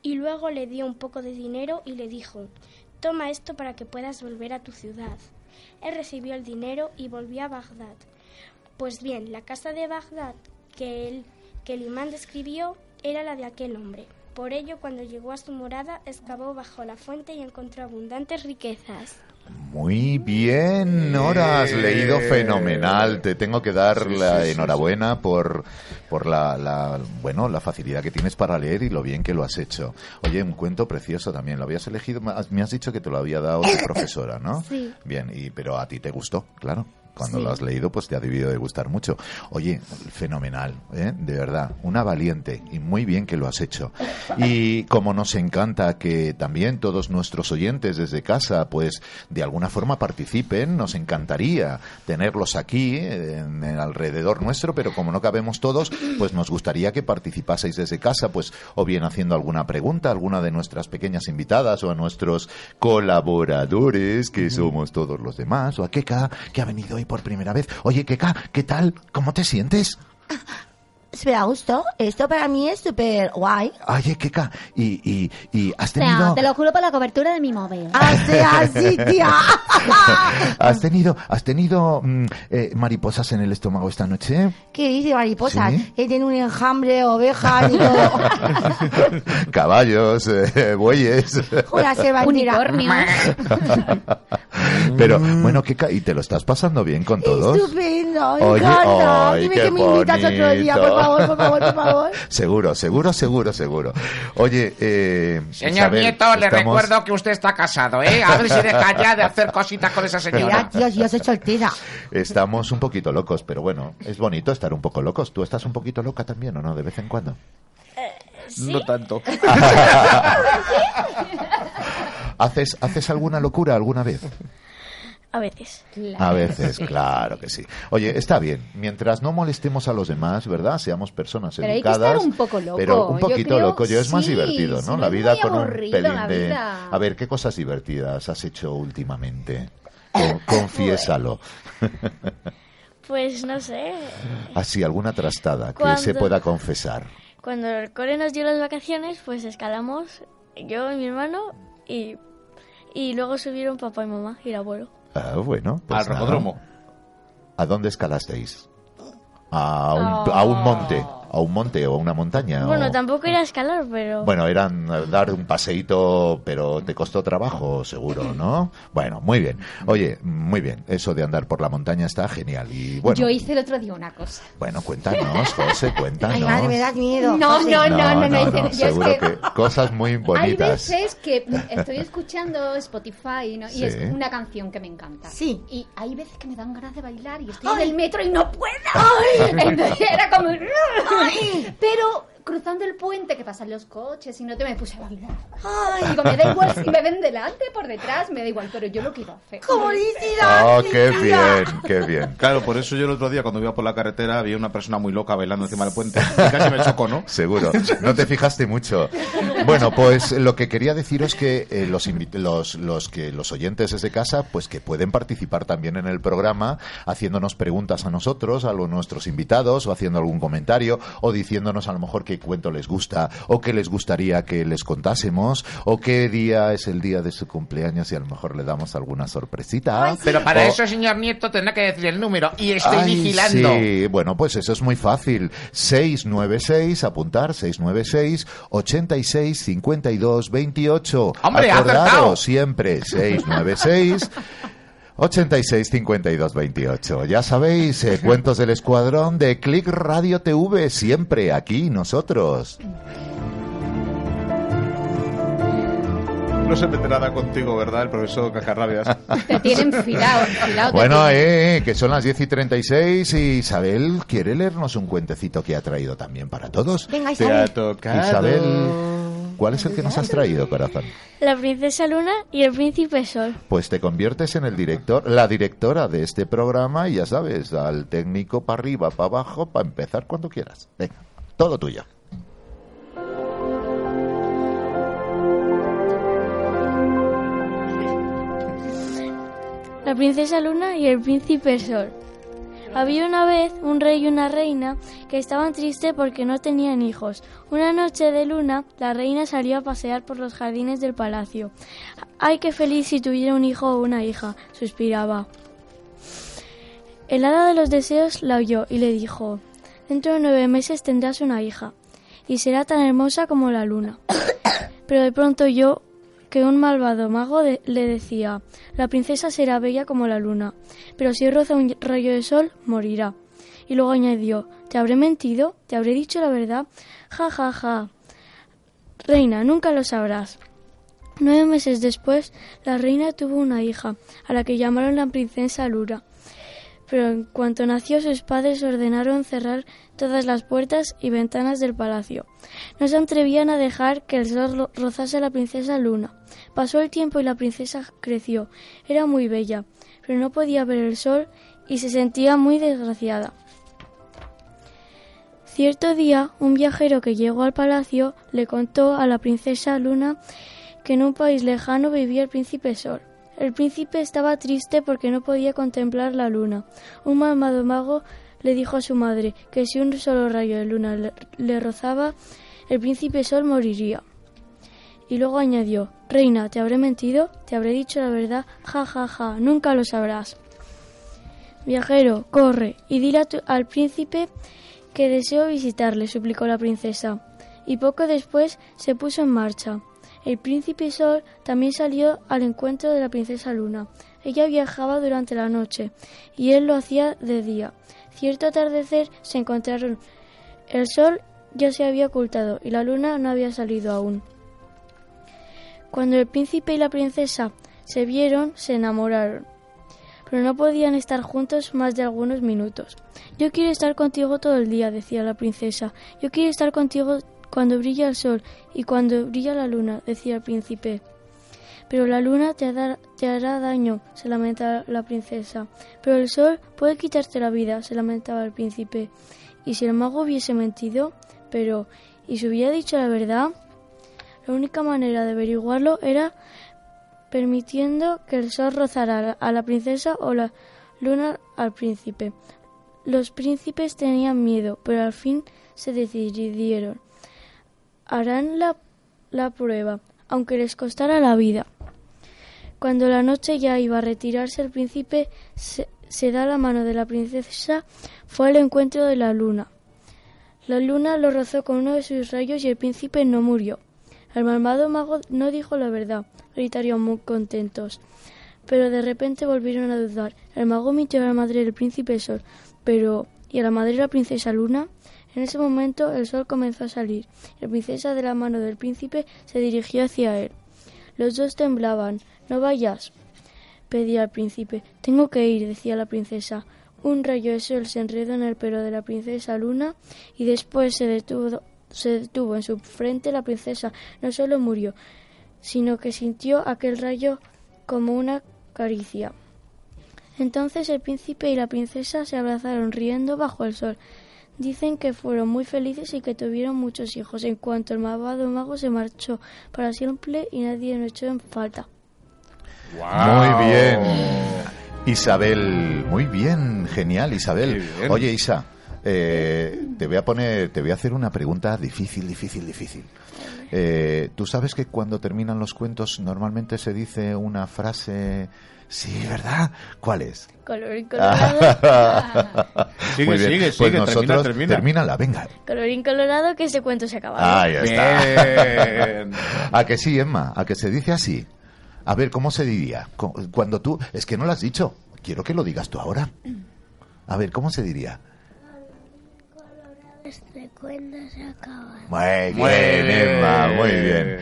Y luego le dio un poco de dinero y le dijo, toma esto para que puedas volver a tu ciudad. Él recibió el dinero y volvió a Bagdad. Pues bien, la casa de Bagdad que, él, que el imán describió era la de aquel hombre. Por ello, cuando llegó a su morada, excavó bajo la fuente y encontró abundantes riquezas. Muy bien, Nora, has leído fenomenal. Te tengo que dar la enhorabuena por, por la, la, bueno, la facilidad que tienes para leer y lo bien que lo has hecho. Oye, un cuento precioso también. ¿Lo habías elegido? Me has- Me has dicho que te lo había dado tu profesora, ¿no? Sí. Bien, y, pero a ti te gustó, claro. Cuando Sí. lo has leído, pues te ha debido de gustar mucho. Oye, fenomenal, ¿eh? de verdad, una valiente y muy bien que lo has hecho. Y como nos encanta que también todos nuestros oyentes desde casa, pues de alguna forma participen, nos encantaría tenerlos aquí en, en alrededor nuestro, pero como no cabemos todos, pues nos gustaría que participaseis desde casa, pues o bien haciendo alguna pregunta a alguna de nuestras pequeñas invitadas o a nuestros colaboradores, que somos todos los demás, o a Keka, que ha venido hoy por primera vez. Oye, Keka, ¿qué tal? ¿Cómo te sientes? Espera, gusto. Esto para mí es súper guay. Oye, Keka, y, y, y has O sea, tenido... te lo juro por la cobertura de mi móvil. Así, así, tía. ¿Has tenido, has tenido mm, eh, mariposas en el estómago esta noche? ¿Qué dice mariposas? Sí. Que tiene un enjambre, ovejas y todo. Caballos, eh, bueyes. Una cervantera. Pero, bueno, Keka, ¿y te lo estás pasando bien con todos? Estupendo, Oye, ay, Dime qué que me invitas otro día, por favor, por favor, por favor. Seguro, seguro, seguro, seguro. Oye, eh, Señor Isabel, Nieto, le recuerdo que usted está casado, ¿eh? A ver si deja ya de hacer cositas con esa señora. si yo soy soltera. Estamos un poquito locos, pero bueno, es bonito estar un poco locos. ¿Tú estás un poquito loca también o no? De vez en cuando. No tanto. ¿Haces, ¿Haces alguna locura alguna vez? A veces. A veces, claro que sí. Oye, está bien, mientras no molestemos a los demás, ¿verdad? Seamos personas Pero hay que educadas. estar un poco loco. Pero un Yo poquito creo- loco, yo es más sí, divertido, si ¿no? la vida con un pelín de... A ver, ¿qué cosas divertidas has hecho últimamente? Con- confiésalo. Pues no sé. Así, alguna trastada que Cuando- se pueda confesar. Cuando el cole nos dio las vacaciones, pues escalamos yo y mi hermano y, y luego subieron papá y mamá y el abuelo. Ah, bueno. pues Al nada. rocódromo. ¿A dónde escalasteis? A un, a un monte. A un monte o a una montaña? o- Bueno, tampoco era escalar, pero... Bueno, eran dar un paseíto, pero te costó trabajo, seguro, ¿no? Bueno, muy bien. Oye, muy bien. Eso de andar por la montaña está genial. Y bueno, Yo hice el otro día una cosa. bueno, cuéntanos, José, cuéntanos. Ay, madre, me das miedo. No, José. no, no, no, no, no, hice- yo es seguro que- que cosas muy Hay bonitas. veces que estoy escuchando Spotify ¿no? y Sí. es una canción que me encanta. Sí. Y hay veces que me dan ganas de bailar y estoy en el metro y no puedo. Entonces era como... Pero cruzando el puente que pasan los coches y no te me puse a bailar. Digo, me da igual si me ven delante, por detrás, me da igual, pero yo lo quiero hacer. Oh, qué bien, qué bien. Claro, por eso yo el otro día cuando iba por la carretera había una persona muy loca bailando encima del puente. Y casi me chocó, ¿no? Seguro, no te fijaste mucho. Bueno, pues lo que quería deciros que eh, los, los los que los oyentes desde casa, pues que pueden participar también en el programa, haciéndonos preguntas a nosotros, a los, nuestros invitados, o haciendo algún comentario, o diciéndonos a lo mejor qué cuento les gusta, o qué les gustaría que les contásemos, o qué día es el día de su cumpleaños y a lo mejor le damos alguna sorpresita. Pero para O- eso, señor Nieto, tendrá que decir el número. Y estoy Ay, vigilando. Sí, bueno, pues eso es muy fácil. 696, apuntar, 696 86 52 28. ¡Hombre, Acordaros siempre, 696 86 52 28. Ya sabéis, eh, cuentos del escuadrón de Click Radio TV, siempre aquí nosotros. No se mete nada contigo, ¿verdad? El profesor Cacarrabias. Te tienen filado, filado. te Bueno, eh, que son las 10 y 36 y Isabel quiere leernos un cuentecito que ha traído también para todos. Venga, Te ha Isabel. tocado. Isabel, ¿cuál es el que nos has traído, corazón? La princesa Luna y el príncipe Sol. Pues te conviertes en el director, la directora de este programa y ya sabes, al técnico para arriba, para abajo, para empezar cuando quieras. Venga, todo tuyo. La princesa Luna y el príncipe Sol. Había una vez un rey y una reina que estaban tristes porque no tenían hijos. Una noche de luna, la reina salió a pasear por los jardines del palacio. ¡Ay, qué feliz si tuviera un hijo o una hija! suspiraba. El hada de los deseos la oyó y le dijo, Dentro de nueve meses tendrás una hija, y será tan hermosa como la luna. Pero de pronto oyó que un malvado mago le decía, la princesa será bella como la luna, pero si roza un rayo de sol, morirá. Y luego añadió, ¿te habré mentido? ¿Te habré dicho la verdad? Ja, ja, ja. Reina, nunca lo sabrás. Nueve meses después, la reina tuvo una hija, a la que llamaron la princesa Lura. Pero en cuanto nació, sus padres ordenaron cerrar todas las puertas y ventanas del palacio. No se atrevían a dejar que el sol ro- rozase a la princesa Luna. Pasó el tiempo y la princesa creció. Era muy bella, pero no podía ver el sol y se sentía muy desgraciada. Cierto día, un viajero que llegó al palacio le contó a la princesa Luna que en un país lejano vivía el príncipe Sol. El príncipe estaba triste porque no podía contemplar la luna. Un malvado mago le dijo a su madre que si un solo rayo de luna le, rozaba, el príncipe Sol moriría. Y luego añadió, Reina, ¿te habré mentido? ¿Te habré dicho la verdad? Ja, ja, ja, nunca lo sabrás. Viajero, corre y dile al príncipe que deseo visitarle, suplicó la princesa. Y poco después se puso en marcha. El príncipe Sol también salió al encuentro de la princesa Luna. Ella viajaba durante la noche y él lo hacía de día. Cierto atardecer se encontraron. El sol ya se había ocultado y la luna no había salido aún. Cuando el príncipe y la princesa se vieron, se enamoraron, pero no podían estar juntos más de algunos minutos. Yo quiero estar contigo todo el día, decía la princesa. Yo quiero estar contigo cuando brilla el sol y cuando brilla la luna, decía el príncipe. Pero la luna te, hará- daño, se lamentaba la princesa. Pero el sol puede quitarte la vida, se lamentaba el príncipe. ¿Y si el mago hubiese mentido? Pero, ¿y si hubiera dicho la verdad? La única manera de averiguarlo era permitiendo que el sol rozara a la princesa o la luna al príncipe. Los príncipes tenían miedo, pero al fin se decidieron. Harán la, la prueba, aunque les costara la vida. Cuando la noche ya iba a retirarse, el príncipe se, se da la mano de la princesa, fue al encuentro de la luna. La luna lo rozó con uno de sus rayos y el príncipe no murió. El malvado mago no dijo la verdad, gritaron muy contentos. Pero de repente volvieron a dudar. El mago mintió a la madre del príncipe Sol, pero ¿y a la madre de la princesa Luna? En ese momento el sol comenzó a salir. La princesa de la mano del príncipe se dirigió hacia él. Los dos temblaban. No vayas, pedía el príncipe. Tengo que ir, decía la princesa. Un rayo de sol se enredó en el pelo de la princesa Luna y después se detuvo, se detuvo en su frente. La princesa no solo murió, sino que sintió aquel rayo como una caricia. Entonces el príncipe y la princesa se abrazaron riendo bajo el sol. Dicen que fueron muy felices y que tuvieron muchos hijos. En cuanto el malvado mago se marchó para siempre y nadie lo echó en falta. Muy bien. Isabel, muy bien, genial, Isabel. bien. Oye, Isa, eh, te voy a poner, te voy a hacer una pregunta difícil, difícil, difícil. Eh, Tú sabes que cuando terminan los cuentos normalmente se dice una frase, sí, ¿verdad? ¿Cuál es? Colorín colorado. Sigue, sigue, Pues sigue, termina, nosotros, termina. termínala, venga. Colorín colorado que ese cuento se acaba. Ah, ya está. Bien. ¿A que sí, Emma? ¿A que se dice así? A ver, ¿cómo se diría? Cu- Cuando tú... Es que no lo has dicho. Quiero que lo digas tú ahora. A ver, ¿cómo se diría? Este cuento se acaba. Muy Muy bien, Emma, bien. muy bien.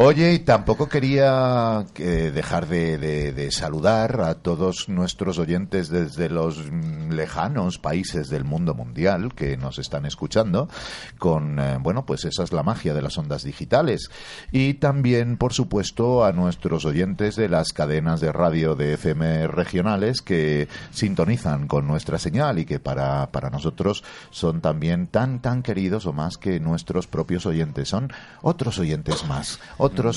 Oye, y tampoco quería eh, dejar de, saludar a todos nuestros oyentes desde los mm, lejanos países del mundo mundial que nos están escuchando con, eh, bueno, pues esa es la magia de las ondas digitales. Y también, por supuesto, a nuestros oyentes de las cadenas de radio de FM regionales que sintonizan con nuestra señal y que para, para nosotros son también tan, tan queridos o más que nuestros propios oyentes. Son otros oyentes más,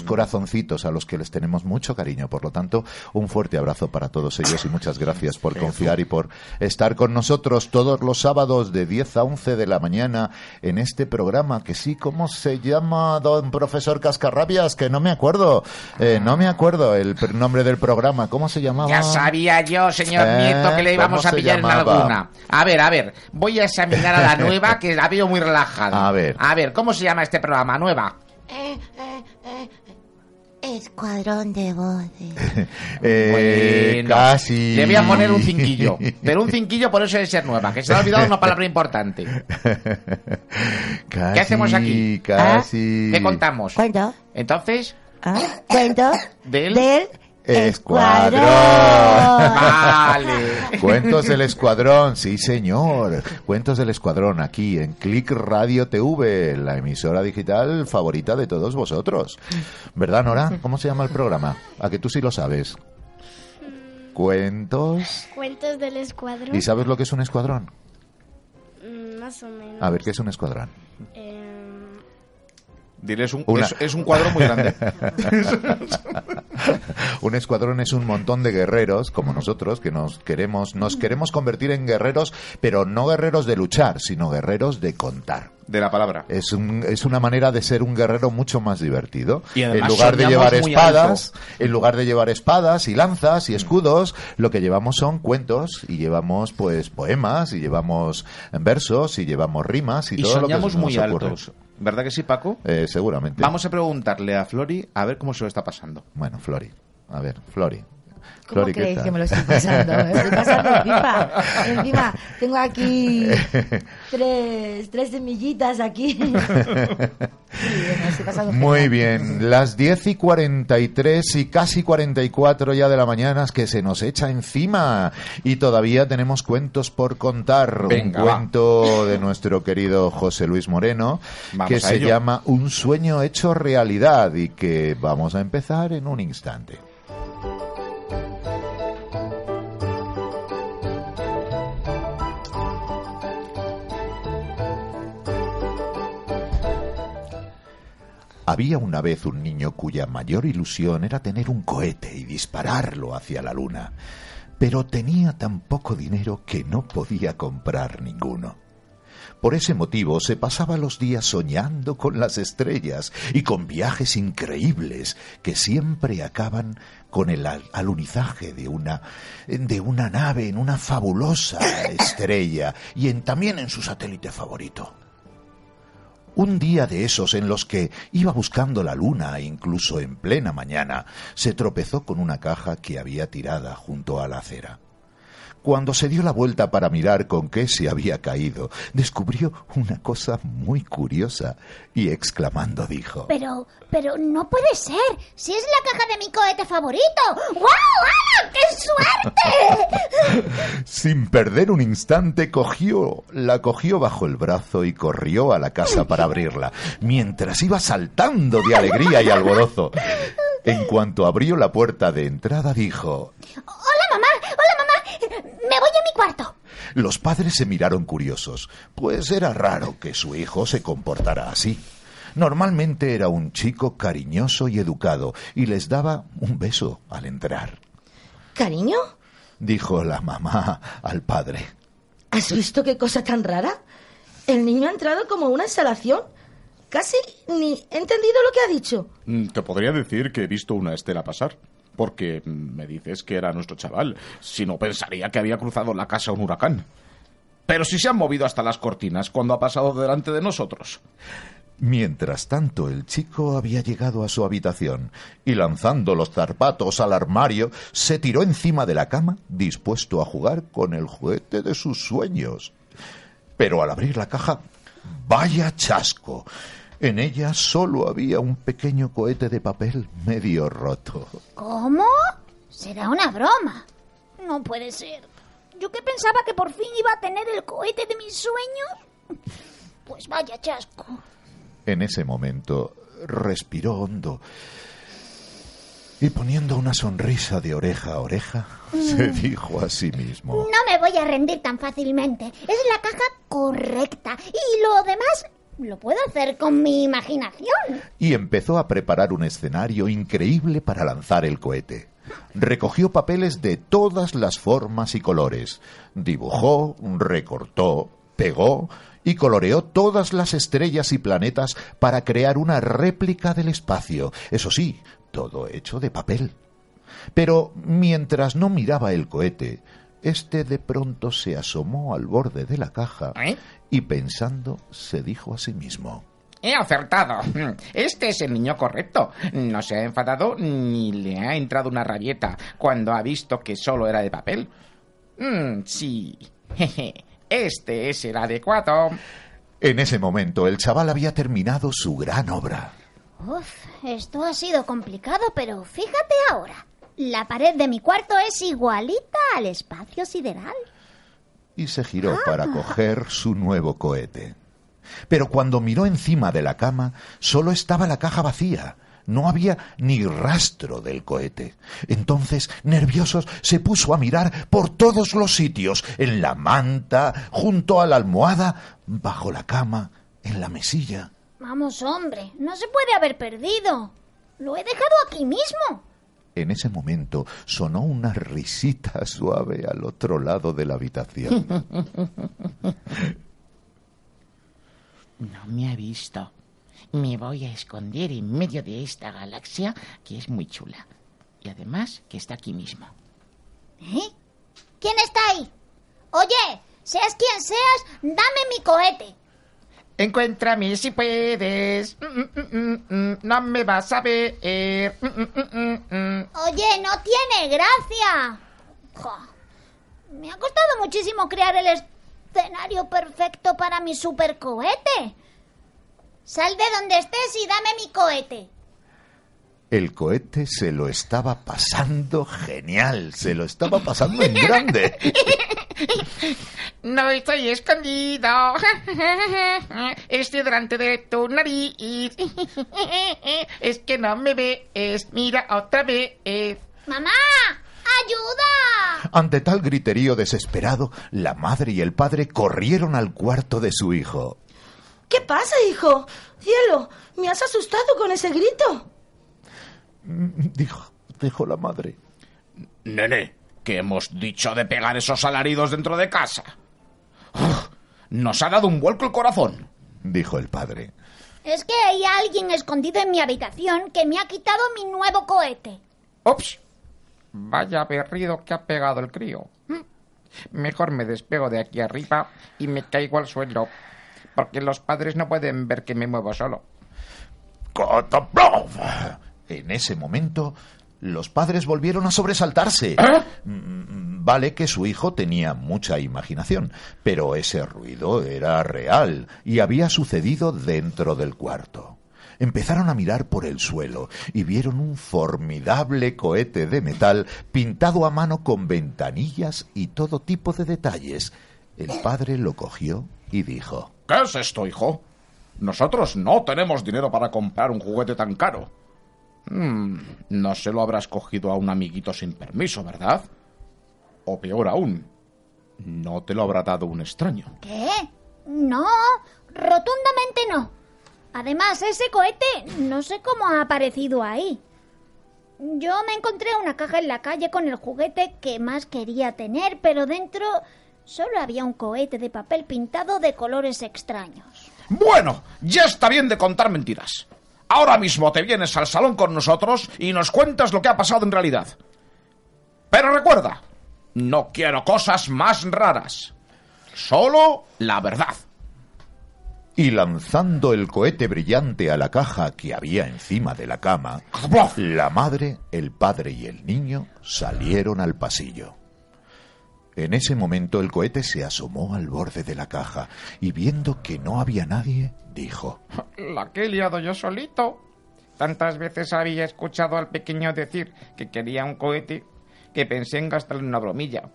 corazoncitos a los que les tenemos mucho cariño. Por lo tanto, un fuerte abrazo para todos ellos y muchas gracias por confiar y por estar con nosotros todos los sábados de 10 a 11 de la mañana en este programa que sí, ¿cómo se llama, don profesor Cascarrabias? Que no me acuerdo, eh, no me acuerdo el nombre del programa. ¿Cómo se llamaba? Ya sabía yo, señor Eh, Nieto, que le íbamos ¿cómo a pillar en alguna. A ver, a ver, voy a examinar a la nueva, que la veo muy relajada. A ver. A ver, ¿cómo se llama este programa, nueva? Eh, eh, escuadrón de voces. Eh, Bueno, casi. Le voy a poner un cinquillo. Pero un cinquillo por eso de ser nueva, que se le ha olvidado una palabra importante. Casi, hacemos aquí? Casi. ¿Qué contamos? ¿Cuento? Entonces, ¿Ah? ¿Cuento? del... Del Escuadrón. Vale. Cuentos del Escuadrón, sí señor. Cuentos del Escuadrón aquí en Click Radio TV, la emisora digital favorita de todos vosotros. ¿Verdad, Nora? ¿Cómo se llama el programa? A que tú sí lo sabes. Cuentos. Cuentos del escuadrón. ¿Y sabes lo que es un escuadrón? Mm, Más o menos. A ver, ¿qué es un escuadrón? Em, Diles un, Una- es, es un cuadro muy grande. un escuadrón es un montón de guerreros como nosotros que nos queremos nos queremos convertir en guerreros, pero no guerreros de luchar, sino guerreros de contar. De la palabra. Es, un- es una manera de ser un guerrero mucho más divertido. Y en lugar de llevar espadas, en lugar de llevar espadas y lanzas y escudos, lo que llevamos son cuentos y llevamos pues poemas y llevamos versos y llevamos rimas y, Y todo lo que nos muy ocurre. altos. ¿Verdad que sí, Paco? Eh, seguramente. Vamos a preguntarle a Flori a ver cómo se lo está pasando. Bueno, Flori. A ver, Flori. ¿Cómo Flori, ¿qué creéis que me lo estoy pasando? Me estoy pasando pipa. Encima, tengo aquí tres, tres semillitas aquí. Sí, me estoy pasando Muy genial. bien, las 10 y 43 y casi 44 ya de la mañana es que se nos echa encima y todavía tenemos cuentos por contar. Venga, Un va. cuento de nuestro querido José Luis Moreno Vamos que se ello. llama Un sueño hecho realidad y que vamos a empezar en un instante. Había una vez un niño cuya mayor ilusión era tener un cohete y dispararlo hacia la luna, pero tenía tan poco dinero que no podía comprar ninguno. Por ese motivo se pasaba los días soñando con las estrellas y con viajes increíbles que siempre acaban con el al- alunizaje de una de una nave en una fabulosa estrella y también en su satélite favorito. Un día de esos en los que iba buscando la luna, incluso en plena mañana, se tropezó con una caja que había tirada junto a la acera. Cuando se dio la vuelta para mirar con qué se había caído, descubrió una cosa muy curiosa y exclamando dijo Pero, pero no puede ser. Si es la caja de mi cohete favorito. ¡Guau! ¡Ah! ¡Qué suerte! Sin perder un instante, cogió, la cogió bajo el brazo y corrió a la casa para abrirla, mientras iba saltando de alegría y alborozo. En cuanto abrió la puerta de entrada, dijo ¡Hola. Me voy a mi cuarto. Los padres se miraron curiosos, pues era raro que su hijo se comportara así. Normalmente era un chico cariñoso y educado, y les daba un beso al entrar. ¿Cariño? Dijo la mamá al padre. ¿Has visto qué cosa tan rara? El niño ha entrado como una instalación. Casi ni he entendido lo que ha dicho. Mm, Te podría decir que he visto una estela pasar. Porque me dices que era nuestro chaval. Si no, pensaría que había cruzado la casa un huracán. Pero si se han movido hasta las cortinas cuando ha pasado delante de nosotros. Mientras tanto, el chico había llegado a su habitación y lanzando los zarpatos al armario, se tiró encima de la cama, dispuesto a jugar con el juguete de sus sueños. Pero al abrir la caja, vaya chasco. En ella solo había un pequeño cohete de papel medio roto. ¿Cómo? Será una broma. No puede ser. Yo que pensaba que por fin iba a tener el cohete de mis sueños. Pues vaya chasco. En ese momento respiró hondo y poniendo una sonrisa de oreja a oreja, se dijo a sí mismo. No me voy a rendir tan fácilmente. Es la caja correcta. Y lo demás lo puedo hacer con mi imaginación. y empezó a preparar un escenario increíble para lanzar el cohete. Recogió papeles de todas las formas y colores, dibujó, recortó, pegó y coloreó todas las estrellas y planetas para crear una réplica del espacio, eso sí, todo hecho de papel. Pero mientras no miraba el cohete, este de pronto se asomó al borde de la caja y pensando se dijo a sí mismo. He acertado. Este es el niño correcto. No se ha enfadado ni le ha entrado una rabieta cuando ha visto que solo era de papel. Mm, sí. Jeje. Este es el adecuado. En ese momento el chaval había terminado su gran obra. Uf, esto ha sido complicado, pero fíjate ahora. La pared de mi cuarto es igualita al espacio sideral. y se giró para coger su nuevo cohete. Pero cuando miró encima de la cama, solo estaba la caja vacía. No había ni rastro del cohete. Entonces, nerviosos, se puso a mirar por todos los sitios, en la manta, junto a la almohada, bajo la cama, en la mesilla. Vamos, hombre, no se puede haber perdido. Lo he dejado aquí mismo. En ese momento sonó una risita suave al otro lado de la habitación. No me ha visto. Me voy a esconder en medio de esta galaxia que es muy chula. Y además que está aquí mismo. ¿Eh? ¿Quién está ahí? Oye, seas quien seas, dame mi cohete. Encuéntrame si puedes. Mm, mm, mm. No me vas a ver. Oye, no tiene gracia. Jo, Me ha costado muchísimo crear el escenario perfecto para mi supercohete. Sal de donde estés y dame mi cohete. El cohete se lo estaba pasando genial, se lo estaba pasando en grande. No estoy escondido. Estoy delante de tu nariz. Es que no me ves. Mira otra vez. ¡Mamá! ¡Ayuda! Ante tal griterío desesperado, la madre y el padre corrieron al cuarto de su hijo. ¿Qué pasa, hijo? Cielo, me has asustado con ese grito. Dijo, dijo la madre. Nene, ¿qué hemos dicho de pegar esos alaridos dentro de casa? Uf, nos ha dado un vuelco el corazón. Dijo el padre. Es que hay alguien escondido en mi habitación que me ha quitado mi nuevo cohete. Ups. Vaya berrido que ha pegado el crío. Mejor me despego de aquí arriba y me caigo al suelo. porque los padres no pueden ver que me muevo solo. Kotoplov. En ese momento, los padres volvieron a sobresaltarse. Mm, Vale que su hijo tenía mucha imaginación, pero ese ruido era real y había sucedido dentro del cuarto. Empezaron a mirar por el suelo y vieron un formidable cohete de metal pintado a mano con ventanillas y todo tipo de detalles. El padre lo cogió y dijo ¿Qué es esto, hijo? Nosotros no tenemos dinero para comprar un juguete tan caro. Hmm, no se lo habrás cogido a un amiguito sin permiso, ¿verdad? O peor aún, no te lo habrá dado un extraño. ¿Qué? No, rotundamente no. Además, ese cohete no sé cómo ha aparecido ahí. Yo me encontré una caja en la calle con el juguete que más quería tener, pero dentro solo había un cohete de papel pintado de colores extraños. Bueno, ya está bien de contar mentiras. Ahora mismo te vienes al salón con nosotros y nos cuentas lo que ha pasado en realidad. Pero recuerda, no quiero cosas más raras. Solo la verdad. Y lanzando el cohete brillante a la caja que había encima de la cama, la madre, el padre y el niño salieron al pasillo. En ese momento el cohete se asomó al borde de la caja y viendo que no había nadie, dijo La que he liado yo solito. Tantas veces había escuchado al pequeño decir que quería un cohete que pensé en gastarle una bromilla.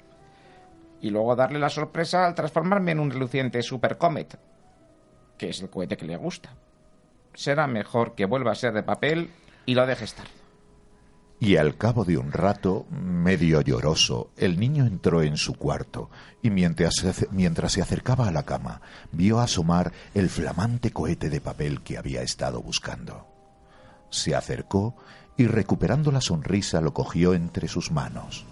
Y luego darle la sorpresa al transformarme en un reluciente Super Comet, que es el cohete que le gusta. Será mejor que vuelva a ser de papel y lo deje estar. Y al cabo de un rato, medio lloroso, el niño entró en su cuarto y mientras se, acercaba a la cama, vio asomar el flamante cohete de papel que había estado buscando. Se acercó y recuperando la sonrisa lo cogió entre sus manos.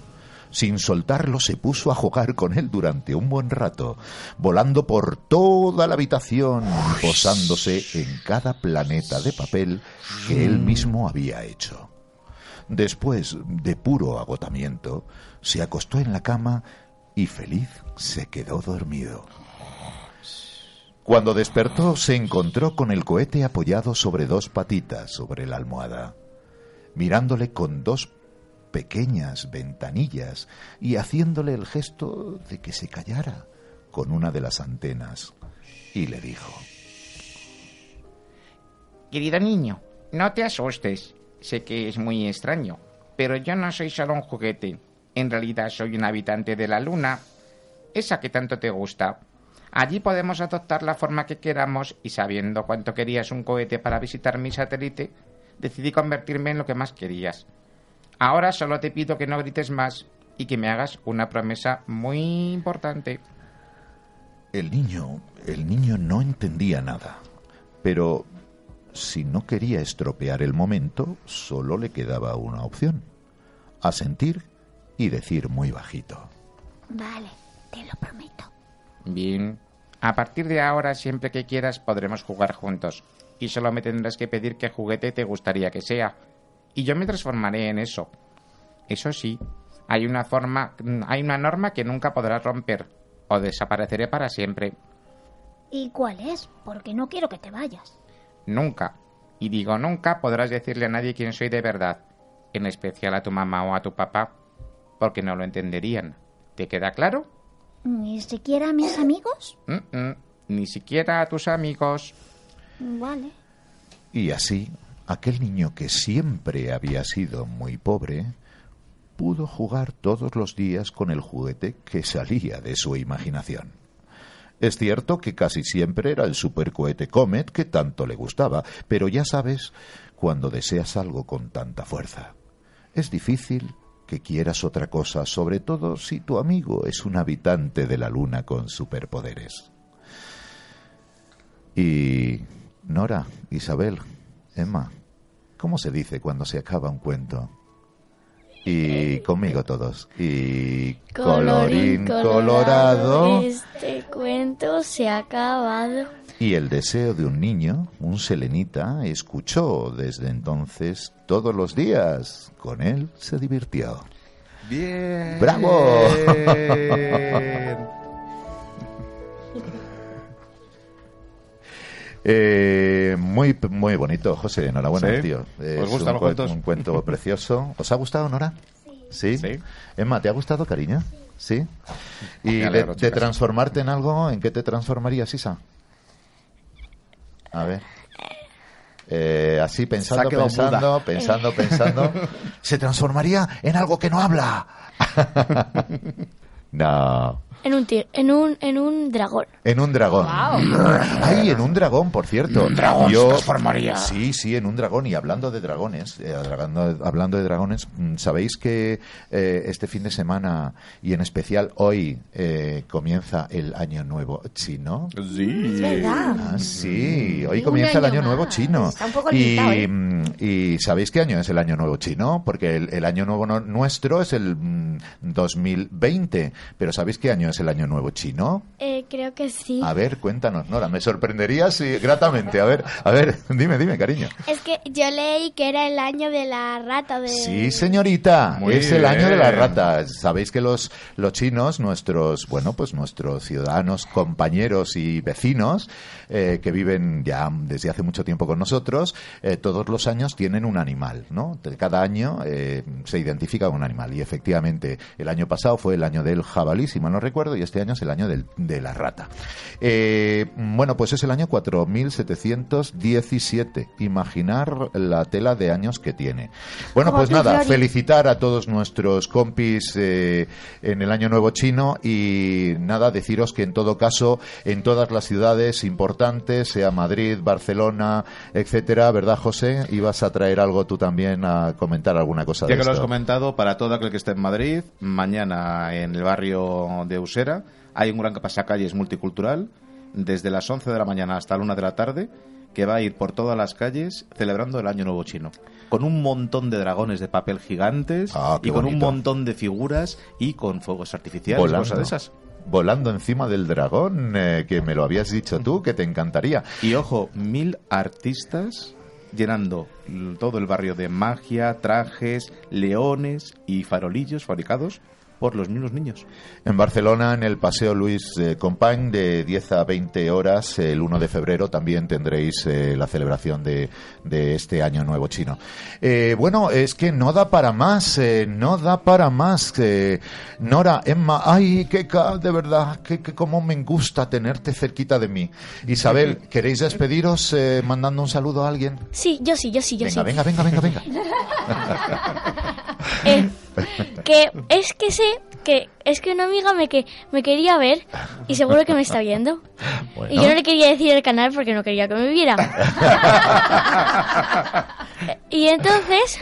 Sin soltarlo se puso a jugar con él durante un buen rato, volando por toda la habitación posándose en cada planeta de papel que él mismo había hecho. Después, de puro agotamiento, se acostó en la cama y feliz se quedó dormido. Cuando despertó se encontró con el cohete apoyado sobre dos patitas sobre la almohada, mirándole con dos pequeñas ventanillas y haciéndole el gesto de que se callara con una de las antenas, y le dijo Querido niño, no te asustes. Sé que es muy extraño, pero yo no soy solo un juguete. En realidad soy un habitante de la Luna, esa que tanto te gusta. Allí podemos adoptar la forma que queramos y sabiendo cuánto querías un cohete para visitar mi satélite, decidí convertirme en lo que más querías. Ahora solo te pido que no grites más y que me hagas una promesa muy importante. El niño, el niño no entendía nada, pero si no quería estropear el momento, solo le quedaba una opción, asentir y decir muy bajito. Vale, te lo prometo. Bien. A partir de ahora, siempre que quieras, podremos jugar juntos. Y solo me tendrás que pedir qué juguete te gustaría que sea. Y yo me transformaré en eso. Eso sí, hay una forma, hay una norma que nunca podrás romper, o desapareceré para siempre. ¿Y cuál es? Porque no quiero que te vayas. Nunca. Y digo nunca podrás decirle a nadie quién soy de verdad, en especial a tu mamá o a tu papá, porque no lo entenderían. ¿Te queda claro? ¿Ni siquiera a mis amigos? Mm, mm, Ni siquiera a tus amigos. Vale. Y así, aquel niño que siempre había sido muy pobre, pudo jugar todos los días con el juguete que salía de su imaginación. Es cierto que casi siempre era el supercohete Comet que tanto le gustaba, pero ya sabes, cuando deseas algo con tanta fuerza, es difícil que quieras otra cosa, sobre todo si tu amigo es un habitante de la luna con superpoderes. Y Nora, Isabel, Emma, ¿cómo se dice cuando se acaba un cuento? Y conmigo todos. Y colorín colorado. Este cuento se ha acabado. Y el deseo de un niño, un selenita, escuchó desde entonces todos los días. Con él se divirtió. Bien. ¡Bravo! Eh, muy, muy bonito, José. Enhorabuena, ¿Sí? tío. ¿Os Es gustan un, los cue- cuentos? un cuento precioso. ¿Os ha gustado, Nora? Sí. Emma, ¿te ha gustado, cariño? Sí. ¿Y de, transformarte en algo, en qué te transformarías, Isa? A ver. Eh, así pensando, pensando, muda. pensando, pensando. Se transformaría en algo que no habla. no. En un, tir- en un, en un dragón. En un dragón. Ay, en un dragón, por cierto. Un dragón se transformaría. Sí, sí, en un dragón. Y hablando de dragones, eh, hablando, hablando de dragones, mm, ¿sabéis que eh, este fin de semana y en especial hoy eh, comienza el año nuevo chino? Sí. Es verdad. Ah, sí, hoy comienza el año nuevo chino. Está un poco y, ¿eh? mm, ¿Y sabéis qué año es el año nuevo chino? Porque el, el año nuevo no- nuestro es el mm, 2020. Pero ¿sabéis qué año es el año nuevo chino? Eh, creo que sí. A ver, cuéntanos, Nora. Me sorprendería si gratamente. A ver, a ver, dime, dime, cariño. Es que yo leí que era el año de la rata de... Sí, señorita, Muy es el año de las bien. ratas. Sabéis que los, los chinos, nuestros, bueno, pues nuestros ciudadanos, compañeros y vecinos eh, que viven ya desde hace mucho tiempo con nosotros, eh, todos los años tienen un animal, ¿no? De- Cada año eh, se identifica un animal y efectivamente el año pasado fue el año del jabalí, si mal no recuerdo, y este año es el año del- de la rata. Eh, bueno, pues es el año 4717. Imaginar la tela de años que tiene. Bueno, pues nada, felicitar a todos nuestros compis eh, en el Año Nuevo Chino y nada, deciros que en todo caso, en todas las ciudades importantes, sea Madrid, Barcelona, etcétera, ¿verdad, José? Ibas a traer algo tú también a comentar alguna cosa Ya de que lo has comentado, para todo aquel que esté en Madrid, mañana en el barrio de Usera hay un gran pasacalles multicultural desde las 11 de la mañana hasta la 1 de la tarde que va a ir por todas las calles celebrando el Año Nuevo Chino. Con un montón de dragones de papel gigantes Ah, y con un montón de figuras y con fuegos artificiales y Volando. cosas de esas. Volando encima del dragón, eh, que me lo habías dicho tú, que te encantaría. Y ojo, mil artistas llenando todo el barrio de magia, trajes, leones y farolillos fabricados por los mismos niños. En Barcelona, en el Paseo Luis eh, Companys, de 10 a 20 horas, el 1 de febrero, también tendréis eh, la celebración de, de este Año Nuevo Chino. Eh, bueno, es que no da para más, eh, no da para más. eh, Nora, Emma, ay, que de verdad, que, que cómo me gusta tenerte cerquita de mí. Isabel, ¿queréis despediros eh, mandando un saludo a alguien? Sí, yo sí, yo sí, yo Venga, sí. venga, venga, venga, venga. Eh, que es que sé que es que una amiga me que me quería ver y seguro que me está viendo. Y yo no le quería decir el canal porque no quería que me viera. y entonces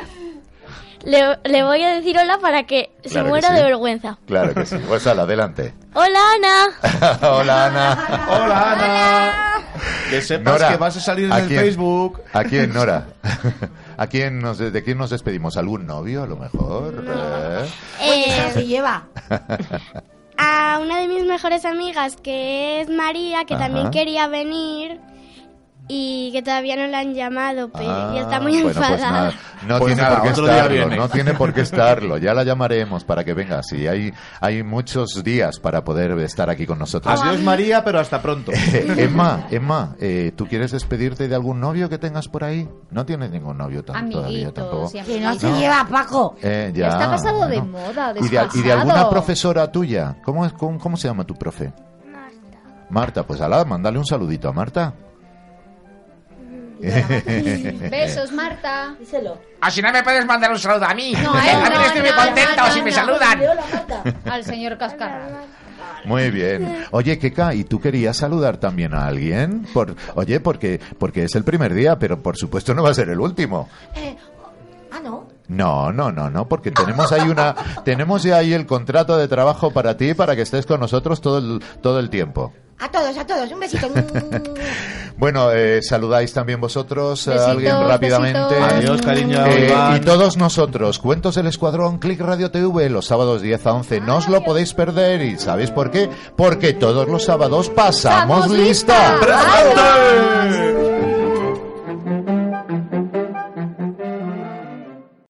le, le voy a decir hola para que se Claro que muera sí. de vergüenza. Claro que sí. Pues adelante. Hola Ana. Hola, Ana. Hola, Ana. Que sepas Nora, que vas a salir en ¿a el quién? Facebook. ¿A quién, Nora? ¿A quién nos, ¿De quién nos despedimos? ¿Algún novio, a lo mejor? ¿Eh? Eh, Se lleva. a una de mis mejores amigas, que es María, que Ajá. también quería venir y que todavía no la han llamado pero, y está muy Ah, bueno, pues enfadada. nada, no Pues tiene nada, por qué otro día estarlo, viene. no tiene por qué estarlo. Ya la llamaremos para que venga. Sí, hay, hay muchos días para poder estar aquí con nosotros. Adiós María, pero hasta pronto. Eh, Emma, Emma, eh, ¿tú quieres despedirte de algún novio que tengas por ahí? No tienes ningún novio todavía tampoco. Que no amiguitas. se lleva, Paco. Eh, ya, Está pasado de moda, ¿Y de, y de alguna profesora tuya? ¿Cómo, es, cómo, cómo se llama tu profe? Marta. Marta, pues ala, mándale un saludito a Marta. Besos, Marta. Díselo. Así no me puedes mandar un saludo a mí. No, eh, también no, estoy muy no, contento no, si no, me saludan. Hola, Marta. Al señor Cascarra. Muy bien. Oye, Keka, ¿y tú querías saludar también a alguien? Por, oye, porque, porque es el primer día, pero por supuesto no va a ser el último. Eh, ah, no. No, no, no, no, porque tenemos ahí una, tenemos ya ahí el contrato de trabajo para ti, para que estés con nosotros todo el, todo el tiempo. A todos, a todos. Un besito. Bueno, eh, saludáis también vosotros a Besitos, alguien rápidamente. besitos. Adiós, cariño. Eh, y todos nosotros, Cuentos del Escuadrón, Click Radio TV, los sábados 10 a 11, no os lo podéis perder. ¿Y sabéis por qué? Porque todos los sábados pasamos ¡Pasamos lista. lista! ¡Presente!